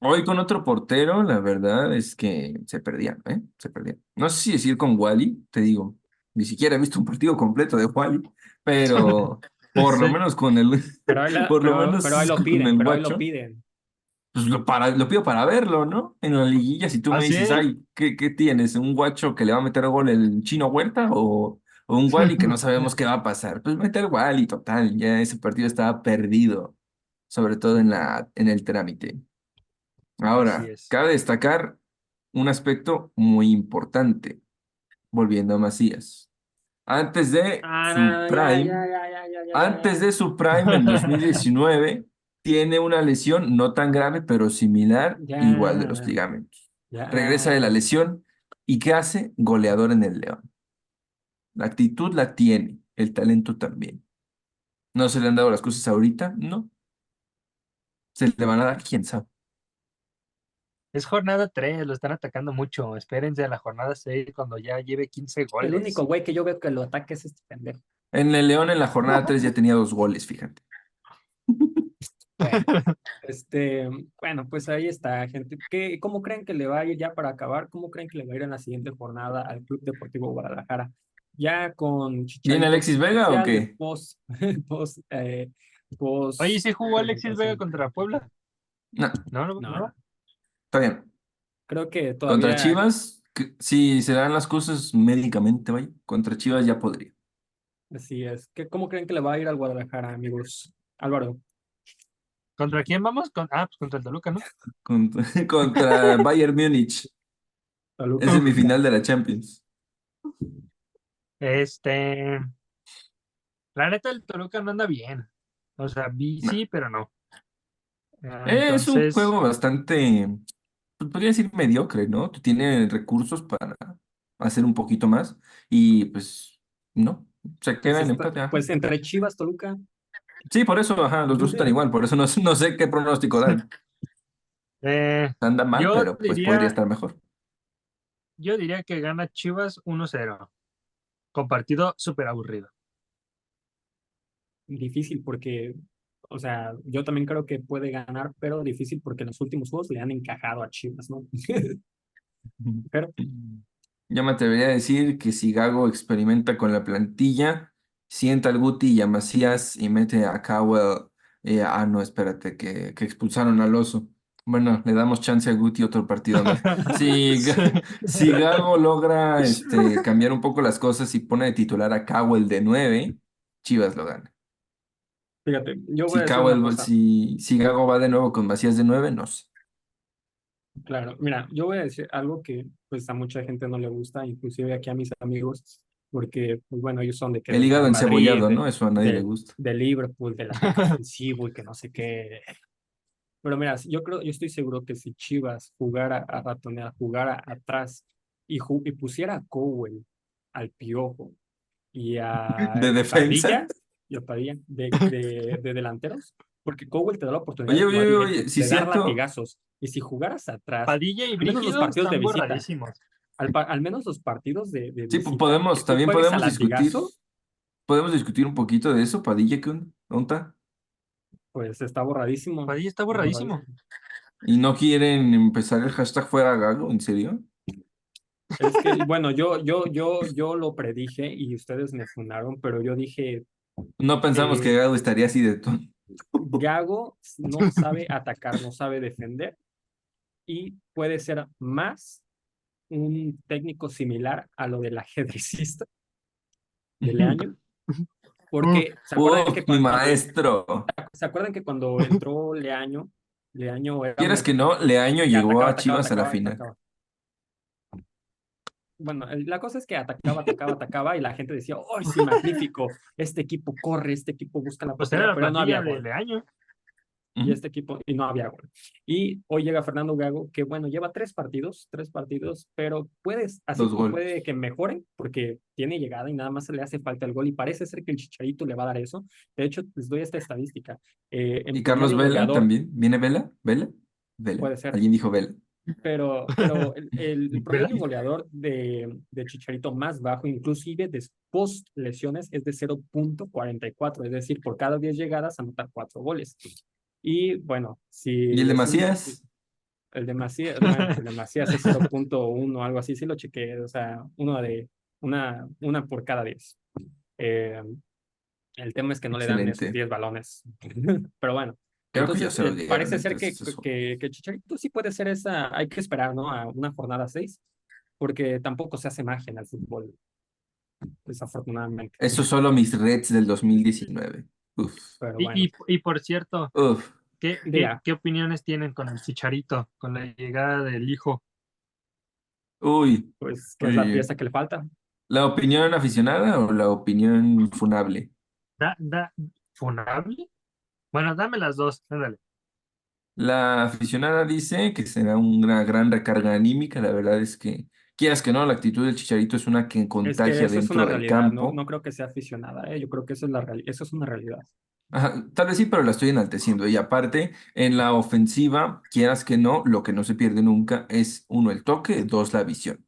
hoy con otro portero, la verdad es que se perdían, ¿eh? Se perdían. No sé si decir con Wally, te digo, ni siquiera he visto un partido completo de Wally, pero por lo Sí. menos con el, Pero ahí, la- por lo pero, menos pero ahí lo con piden, el pero ahí lo guacho. piden. Pues lo, para, lo pido para verlo, ¿no? En la liguilla, si tú me ¿Ah, dices, ay, ¿qué, qué tienes? ¿Un guacho que le va a meter gol el Chino Huerta o, o un Wally que no sabemos qué va a pasar? Pues meter Wally, total, ya ese partido estaba perdido, sobre todo en la, en el trámite. Ahora, cabe destacar un aspecto muy importante, volviendo a Macías. Antes de Ah, su ya, prime, ya, ya, ya, ya, ya, antes de su prime en 2019, tiene una lesión no tan grave, pero similar, igual de los ligamentos. Regresa de la lesión y ¿qué hace? Goleador en el León. La actitud la tiene, el talento también. ¿No se le han dado las cosas ahorita? No. ¿Se le van a dar? ¿Quién sabe? Es jornada 3, lo están atacando mucho. Espérense a la jornada 6 cuando ya lleve 15 goles. El único güey que yo veo que lo ataque es este pendejo. En el León en la jornada 3 ya tenía dos goles, fíjate. Bueno, este, bueno, pues ahí está, gente. ¿Qué, cómo creen que le va a ir ya para acabar? ¿Cómo creen que le va a ir en la siguiente jornada al Club Deportivo Guadalajara? Ya con Chicharito Alexis Vega o qué? Post, post, eh, post- Oye, ¿y si jugó Alexis Vega contra Puebla? No, No, no, No, está bien. creo que Contra todavía. Chivas, que- si se dan las cosas médicamente, vaya, contra Chivas ya podría. Así es. ¿Qué, ¿Cómo creen que le va a ir al Guadalajara, amigos? Álvaro. ¿Contra quién vamos? Con... Ah, pues contra el Toluca, ¿no? Contra, contra Bayern Múnich, Toluca. es semifinal de la Champions. Este. La neta, el Toluca no anda bien. O sea, vi, No. sí, pero no. Ah, Es un juego bastante, pues podría decir mediocre, ¿no? Tiene recursos para hacer un poquito más y pues no, se Pues, queda en está- empate. ajá. pues entre Chivas, Toluca. Sí, por eso, ajá, los dos están igual, por eso no, no sé qué pronóstico dan. eh, Anda mal, pero pues diría- podría estar mejor. yo diría que gana Chivas 1-0. Con partido súper aburrido. Difícil porque, o sea, yo también creo que puede ganar, pero difícil porque en los últimos juegos le han encajado a Chivas, ¿no? pero Yo me atrevería a decir que si Gago experimenta con la plantilla, sienta al Guti y a Macías y mete a Cowell. eh, ah, no, espérate, que, que expulsaron al oso. Bueno, le damos chance a Guti otro partido más. Si, Ga- si Gago logra este, cambiar un poco las cosas y pone de titular a Cowell de 9, Chivas lo gana. fíjate, yo voy Si a Cowell, si, si Gago va de nuevo con Macías de 9, no sé. Claro, mira, yo voy a decir algo que pues a mucha gente no le gusta, inclusive aquí a mis amigos, porque pues bueno, ellos son de que El hígado Madrid, encebollado, ¿no? Eso a nadie le gusta. de Liverpool, del ofensivo y que no sé qué. Pero mira, yo creo, yo estoy seguro que si Chivas jugara a ratonear, jugara atrás y, ju- y pusiera a Cowell, al Piojo y a De defensa. Padilla, y a Padilla de, de, de delanteros, porque Cowell te da la oportunidad Oye, de oye, de es dar latigazos. Y si jugaras atrás, Padilla y al menos los Brígido partidos de visita, borradísimos. al, al menos los partidos de, de Sí, visita, podemos, también podemos discutir, podemos discutir un poquito de eso, Padilla, ¿qué onda? Pues está borradísimo. Padilla está borradísimo. ¿Y no quieren empezar el hashtag fuera Gago? ¿En serio? Es que, bueno, yo, yo, yo, yo lo predije y ustedes me funaron, pero yo dije, No pensamos Eh, que Gago estaría así de tonto. Gago no sabe atacar, no sabe defender y puede ser más un técnico similar a lo del ajedrecista de Leaño. Porque ¿se acuerdan, ¡Uf, que mi cuando, maestro! ¿se acuerdan que cuando entró Leaño, Leaño era un que no, Leaño llegó atacaba, a atacaba, Chivas a la atacaba, final. atacaba. Bueno, la cosa es que atacaba, atacaba, atacaba y la gente decía, ¡ay, sí, magnífico! Este equipo corre, este equipo busca la Pues la pero no había de, gol. Y este equipo, y no había gol. Y hoy llega Fernando Gago, que bueno, lleva tres partidos, tres partidos, pero puedes, así puede que mejore, porque tiene llegada y nada más le hace falta el gol, y parece ser que el Chicharito le va a dar eso. De hecho, les doy esta estadística. Eh, en ¿Y Carlos Vela también? ¿Viene Vela? ¿Vela? Vela. Puede ser. Alguien dijo Vela. pero, pero el, el promedio goleador de, de Chicharito más bajo, inclusive de post lesiones, es de 0.44, es decir, por cada 10 llegadas anota 4 goles. Y bueno, si... ¿Y el de Macías? El de Macías, bueno, el de Macías es 0.1 algo así, sí lo chequeé, o sea, uno de, una, una por cada 10. Eh, el tema es que no le dan esos Excelente. 10 balones. Pero bueno, Creo que entonces, lo eh, dieron, parece ser que, eso. que, que Chicharito sí puede ser esa, hay que esperar, ¿no? A una jornada 6, porque tampoco se hace magia en el fútbol, desafortunadamente. Esos solo mis Reds del 2019. Uf, Pero Y, bueno, y, y por cierto, uf. ¿qué, qué, opiniones tienen con el Chicharito, con la llegada del hijo? Uy, pues, ¿qué es la oye. pieza que le falta? ¿la opinión aficionada o la opinión funable? Da, da, ¿Funable? Bueno, dame las dos, ándale. La aficionada dice que será una gran recarga anímica. La verdad es que, quieras que no, la actitud del Chicharito es una que Es que contagia es dentro una del realidad, campo. no creo que sea aficionada, ¿eh? Yo creo que eso es, la reali- eso es una realidad. Ajá, tal vez sí, pero la estoy enalteciendo. Y aparte, en la ofensiva, quieras que no, lo que no se pierde nunca es uno, el toque, dos, la visión.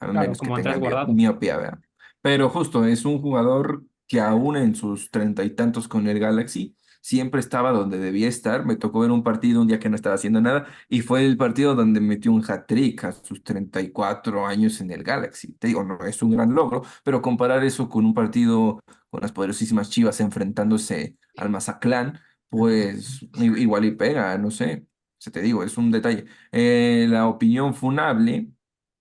A Claro, menos que tenga miopía, ¿verdad? Pero justo, es un jugador que aún en sus treinta y tantos con el Galaxy, siempre estaba donde debía estar. Me tocó ver un partido un día que no estaba haciendo nada y fue el partido donde metió un hat-trick a sus 34 años en el Galaxy. Te digo, no es un gran logro, pero comparar eso con un partido con las poderosísimas Chivas enfrentándose al Mazatlán, pues igual y pega, no sé. Se te digo, es un detalle. Eh, la opinión funable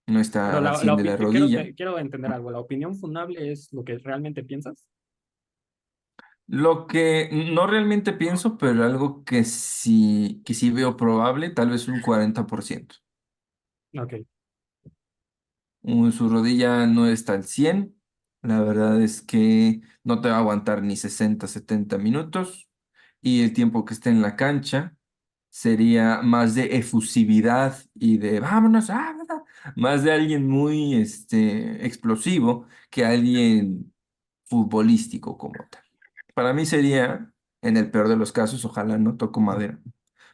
no está la, 100 la de la quiero, rodilla. que- quiero entender algo, ¿la opinión funable es lo que realmente piensas? Lo que no realmente pienso, pero algo que sí, que sí veo probable, tal vez un 40%. Ok, Un- Su rodilla no está al 100. La verdad es que no te va a aguantar ni 60, 70 minutos. Y el tiempo que esté en la cancha sería más de efusividad y de vámonos, ah, ¿verdad? más de alguien muy este, explosivo que alguien futbolístico como tal. Para mí sería, en el peor de los casos, ojalá no toco madera,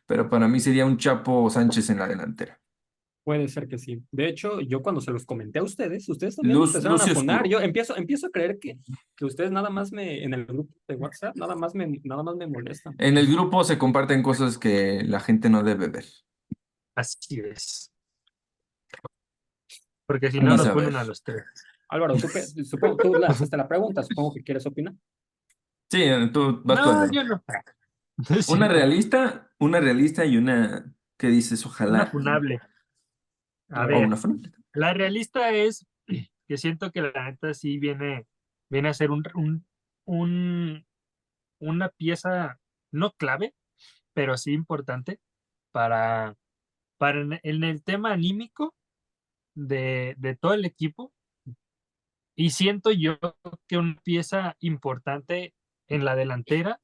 pero para mí sería un Chapo Sánchez en la delantera. Puede ser que sí. De hecho, yo cuando se los comenté a ustedes, ustedes también Luz- empezaron luz y a poner. oscuro. Yo empiezo, empiezo a creer que, que ustedes nada más me, en el grupo de WhatsApp, nada más me, nada más me molestan. En el grupo se comparten cosas que la gente no debe ver. Así es. Porque si Ni no nos saber. ponen a los tres. Álvaro, tú, que- supongo, tú lanzaste la pregunta, supongo que quieres opinar. Sí, tú vas No, yo no. Sí, Una realista, una realista y una que dices Una ojalá. funable. A O ver, una funable. la realista es que siento que la neta sí viene, viene a ser un, un, un- una pieza no clave, pero sí importante para, para en, en el tema anímico de, de todo el equipo. Y siento yo que una pieza importante en la delantera,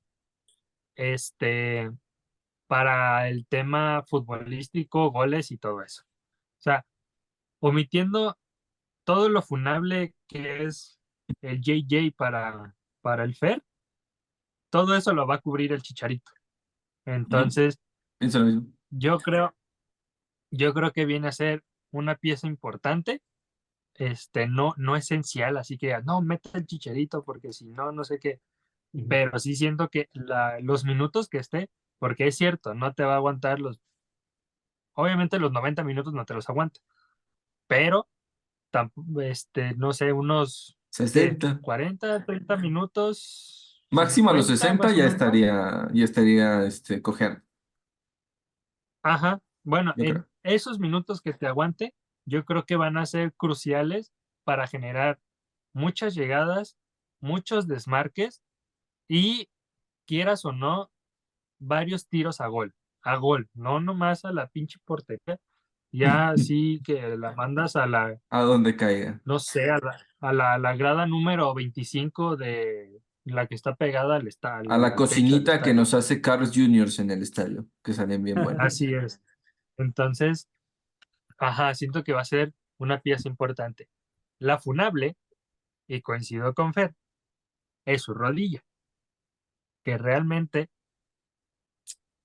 este, para el tema futbolístico, goles y todo eso. O sea, omitiendo todo lo funable que es el JJ para, para el Fer, todo eso lo va a cubrir el Chicharito. Entonces, Pienso lo mismo. yo creo, yo creo que viene a ser una pieza importante, este, no, no esencial, así que no, mete el Chicharito porque si no, no sé qué, pero sí siento que la, los minutos que esté, porque es cierto, no te va a aguantar los, obviamente los 90 minutos no te los aguanta, pero este, no sé, unos ¿qué? 60. 40, 30 minutos. Máximo a los 50 60 más o ya menos. estaría, ya estaría este, cojeando. Ajá, bueno, en esos minutos que te aguante, yo creo que van a ser cruciales para generar muchas llegadas, muchos desmarques y, quieras o no, varios tiros a gol, a gol, no nomás a la pinche portería, ya así que la mandas a la, A donde caiga. no sé, a la, a la, a la grada número 25 de la que está pegada al estadio. A la cocinita que nos hace Carlos Juniors en el estadio, que salen bien buenos. Así es. Entonces, ajá, siento que va a ser una pieza importante. La funable, y coincido con Fer, es su rodilla. Que realmente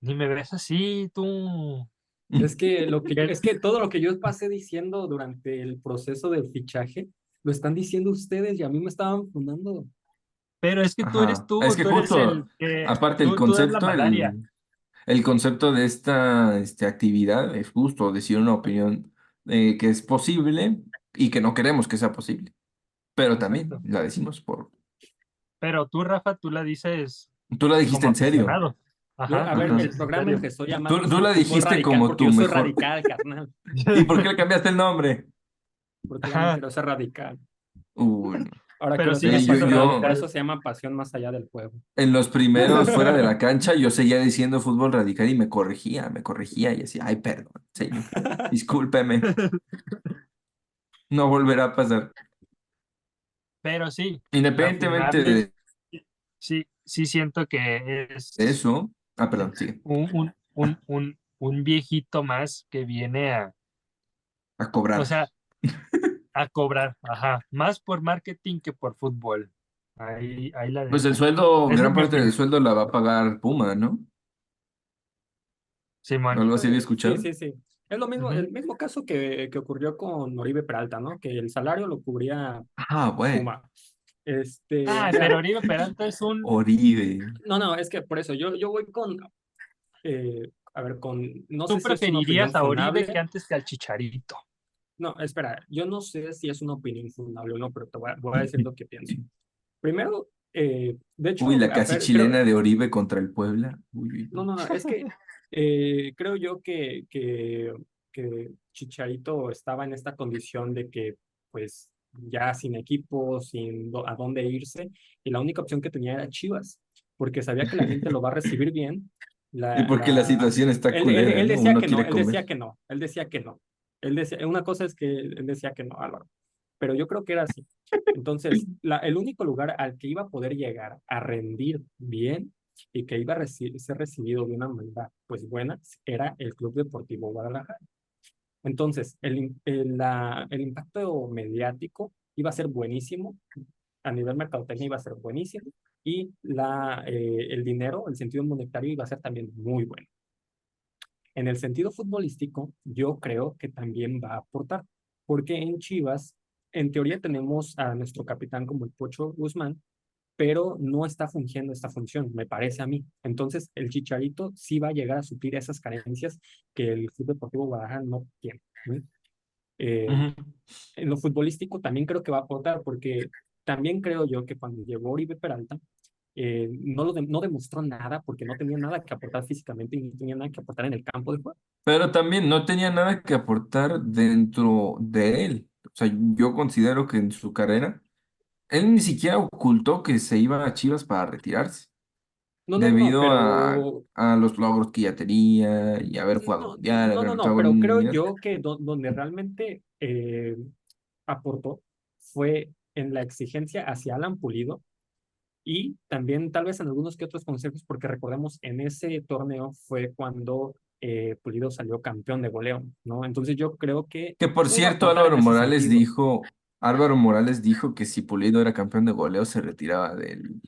ni me ves así, tú. Es que, lo que, es que todo lo que yo pasé diciendo durante el proceso del fichaje, lo están diciendo ustedes y a mí me estaban fundando. Pero es que tú eres tú, Es que tú eres justo, el que. Aparte, tú- el concepto, el, el concepto de esta este, actividad es justo decir una opinión eh, que es posible y que no queremos que sea posible. Pero también Exacto. la decimos por... Pero tú, Rafa, tú la dices. Tú la dijiste en serio. Ajá, a ver, el programa serio. empezó llamando. tú la dijiste como yo soy mejor- radical, carnal. ¿Y por qué le cambiaste el nombre? Porque Ajá. quiero ser radical. Uy. Ahora Pero sí, yo- yo- eso se llama pasión más allá del juego. En los primeros fuera de la cancha yo seguía diciendo fútbol radical y me corregía, me corregía y decía, ay, perdón, señor, discúlpeme. No volverá a pasar. Pero sí, Independientemente de sí, sí siento que es eso. Ah, perdón, sí, un, un, un, un, un viejito más que viene a, a cobrar. o sea, a cobrar, ajá, más por marketing que por fútbol. Ahí, ahí la Pues el sueldo, es gran parte del sueldo la va a pagar Puma, ¿no? Simón. Algo así había Sí, escuchado. sí, sí. Es lo mismo, el mismo caso que, que ocurrió con Oribe Peralta, ¿no? Que el salario lo cubría Ah, bueno. Puma. Este, Ah, pero Oribe Peralta es un Oribe. no, no, es que por eso yo, yo voy con, eh, a ver, con, no tú sé si preferirías opinión a Oribe que antes que al Chicharito. No, espera, yo no sé si es una opinión fundable o no, pero te voy a, voy a decir lo que pienso. Primero, eh, de hecho, Uy, la casi ver, creo- chilena de Oribe contra el Puebla. Uy, uy, No, no, no, es que eh, creo yo que, que, que Chicharito estaba en esta condición de que, pues, ya sin equipo, sin a dónde irse, y la única opción que tenía era Chivas, porque sabía que la gente lo va a recibir bien. La, Y porque la situación está él, él- culera, él ¿no? decía Uno que no, él decía que no, él decía que no. Él decía, una cosa es que él decía que no, Álvaro, pero yo creo que era así. Entonces, la- el único lugar al que iba a poder llegar a rendir bien y que iba a reci- ser recibido de una manera pues buena era el Club Deportivo Guadalajara. Entonces, el, el impacto mediático iba a ser buenísimo, a nivel mercadotecnia iba a ser buenísimo, y la, eh, el dinero, el sentido monetario iba a ser también muy bueno. en el sentido futbolístico, yo creo que también va a aportar, porque en Chivas, en teoría tenemos a nuestro capitán como el Pocho Guzmán, pero no está fungiendo esta función, me parece a mí. Entonces, el Chicharito sí va a llegar a suplir esas carencias que el Club Deportivo Guadalajara no tiene. Eh, en lo futbolístico también creo que va a aportar, porque también creo yo que cuando llegó Oribe Peralta, eh, no, lo no demostró nada porque no tenía nada que aportar físicamente y no tenía nada que aportar en el campo de juego. Pero también no tenía nada que aportar dentro de él. O sea, yo considero que en su carrera él ni siquiera ocultó que se iba a Chivas para retirarse, No, no, no, debido a, pero a los logros que ya tenía y haber jugado no, mundial, no, haber no, no, en pero creo mundial. yo que do- donde realmente eh, aportó fue en la exigencia hacia Alan Pulido y también tal vez en algunos que otros consejos, porque recordemos, en ese torneo fue cuando eh, Pulido salió campeón de goleo, ¿no? Entonces yo creo que Que por pudo cierto, aportar en Álvaro ese Morales sentido. dijo, Álvaro Morales dijo que si Pulido era campeón de goleo se retiraba del,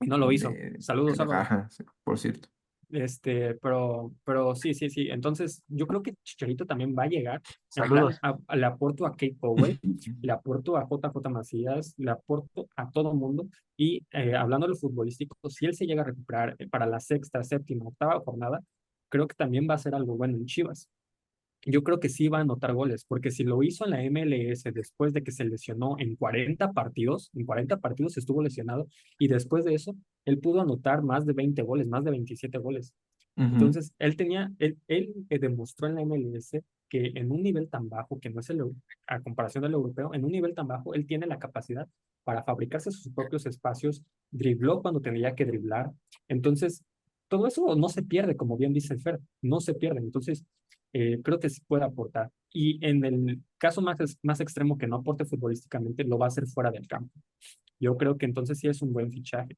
no lo hizo. de, Saludos, de la Álvaro. caja, por cierto. Este, pero, pero sí, sí, sí. Entonces, yo creo que Chicharito también va a llegar. Saludos. a- a- le aporto a Kate Powell, le aporto a JJ Macías, le aporto a todo mundo. Y eh, hablando de lo futbolístico, si él se llega a recuperar para la sexta, séptima, octava jornada, creo que también va a ser algo bueno en Chivas. Yo creo que sí va a anotar goles, porque si lo hizo en la MLS después de que se lesionó en 40 partidos, en 40 partidos estuvo lesionado, y después de eso, él pudo anotar más de 20 goles, más de 27 goles. Ujú. Entonces, él tenía, él, él eh, demostró en la MLS que en un nivel tan bajo, que no es el, a comparación del europeo, en un nivel tan bajo, él tiene la capacidad para fabricarse sus propios espacios, dribló cuando tenía que driblar. Entonces, todo eso no se pierde, como bien dice Fer, no se pierde. Entonces, eh, creo que sí puede aportar. Y en el caso más, más extremo que no aporte futbolísticamente, lo va a hacer fuera del campo. Yo creo que entonces sí es un buen fichaje.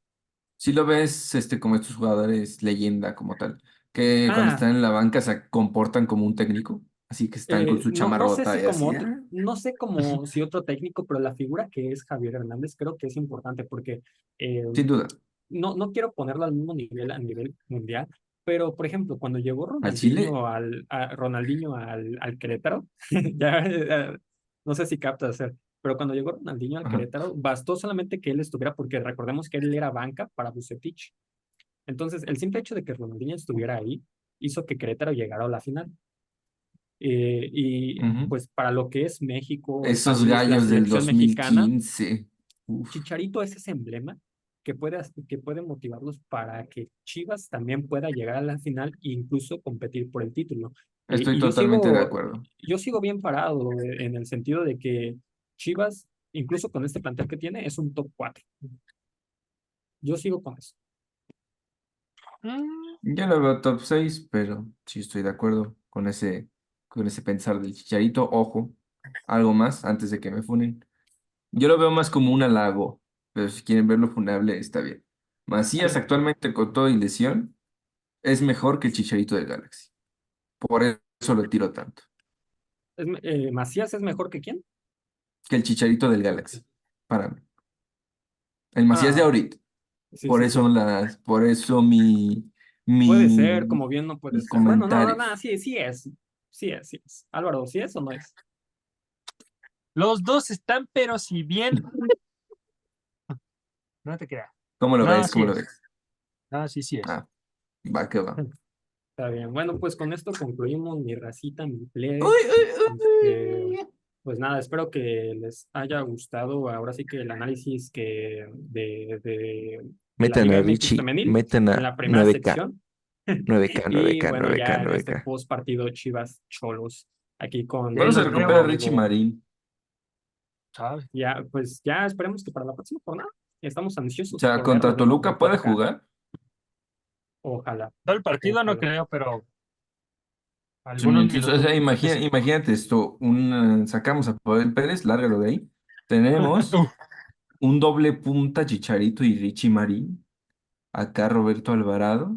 Si lo ves este, como estos jugadores leyenda como tal, que cuando Ah, están en la banca se comportan como un técnico, así que están con Eh, su no, no sé chamarrota si como otro, "Ah". no sé como si otro técnico, pero la figura que es Javier Hernández creo que es importante porque eh, Sin duda, no, no quiero ponerlo al mismo nivel a nivel mundial, pero por ejemplo, cuando llegó Ronaldinho al, a Ronaldinho al, al Querétaro, ya no sé si capta hacer, pero cuando llegó Ronaldinho al ajá. Querétaro, bastó solamente que él estuviera, porque recordemos que él era banca para Bucetich. Entonces, el simple hecho de que Ronaldinho estuviera ahí hizo que Querétaro llegara a la final. Eh, y Ujú. pues para lo que es México, Esos gallos del selección mexicana, 2015. Uf. Chicharito es ese emblema que puede, que puede motivarlos para que Chivas también pueda llegar a la final e incluso competir por el título. Estoy y totalmente de acuerdo. yo sigo bien parado eh, en el sentido de que Chivas, incluso con este plantel que tiene, es un top 4. Yo sigo con eso. Mm, Yo lo veo top 6, pero sí estoy de acuerdo con ese, con ese pensar del Chicharito. Ojo, algo más antes de que me funen. Yo lo veo más como un halago, pero si quieren verlo funable, está bien. Macías actualmente con toda y lesión es mejor que el Chicharito del Galaxy. Por eso lo tiro tanto. Eh, ¿Macías es mejor que quién? Que el Chicharito del Galaxy, para mí. El Macías de Ah, ahorita. sí, Por sí, eso sí. las, por eso mi, Puede ser, mi, como bien no puede mi ser. Bueno, no, no, no, sí, sí es. Sí es, sí es. Álvaro, ¿sí es o no es? Los dos están, pero si bien. No te creas. ¿Cómo lo No, ves? sí ¿Cómo lo es. ves? No, sí, sí es. Ah, va que va. Está bien. Bueno, pues con esto concluimos mi racita, mi plebe. Uy, uy, Este, uy. pues nada, espero que les haya gustado ahora sí que el análisis que de, de, Liga a MX Richie, femenil metan en a la primera 9K, sección. 9K, Y 9K, bueno, 9K, ya en este 9K. post partido Chivas Cholos, aquí con ¿Cuándo se recupera. Richie Marín? ¿Sabes? Ya, pues ya esperemos que para la próxima jornada estamos ansiosos O sea, contra Toluca puede 4K. jugar. Ojalá. Todo el partido no creo, pero. Algunos o sea, imagina- imagínate esto, un, sacamos a Pavel Pérez, lárgalo de ahí. Tenemos un doble punta Chicharito y Richie Marín. Acá Roberto Alvarado.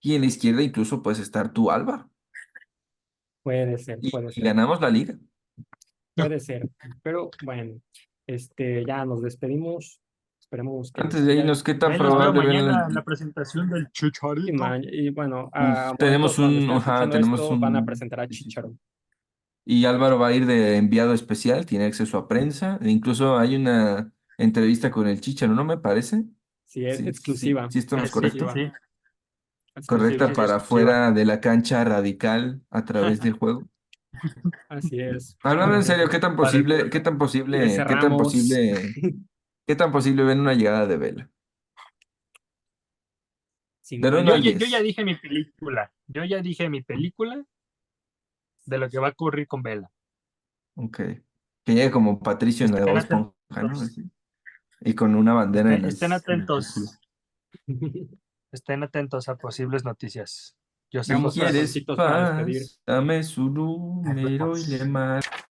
Y en la izquierda incluso puedes estar tú, Álvaro. Puede ser, puede y ser. ganamos la liga. Puede ser, pero bueno, este, ya nos despedimos. Esperemos que Antes de irnos, ¿qué tan probable mañana en la presentación del y, Chicharito. ma- y bueno, a tenemos un- ajá, tenemos esto, van a un- presentar a. Chicharo. Y Álvaro va a ir de enviado especial, tiene acceso a prensa. e incluso hay una entrevista con el Chicharo, ¿no me parece? Sí, es Sí, sí, exclusiva. sí estamos sí, correctos. sí. exclusiva, Correcta sí, para exclusiva. fuera de la cancha radical a través del juego. Así es. Hablando en serio, ¿qué tan posible, juego. qué tan Le posible, qué tan posible, qué tan posible ven una llegada de Vela? Yo, ya- diez. yo ya dije mi película. Yo ya dije mi película de lo que va a ocurrir con Vela. Ok. Que llegue como Patricio en la de Esponja, ¿no? Y con una bandera en Estén, las- atentos. Estén atentos a posibles noticias. Yo sé quieres corazoncitos para despedir. paz, dame su número y le.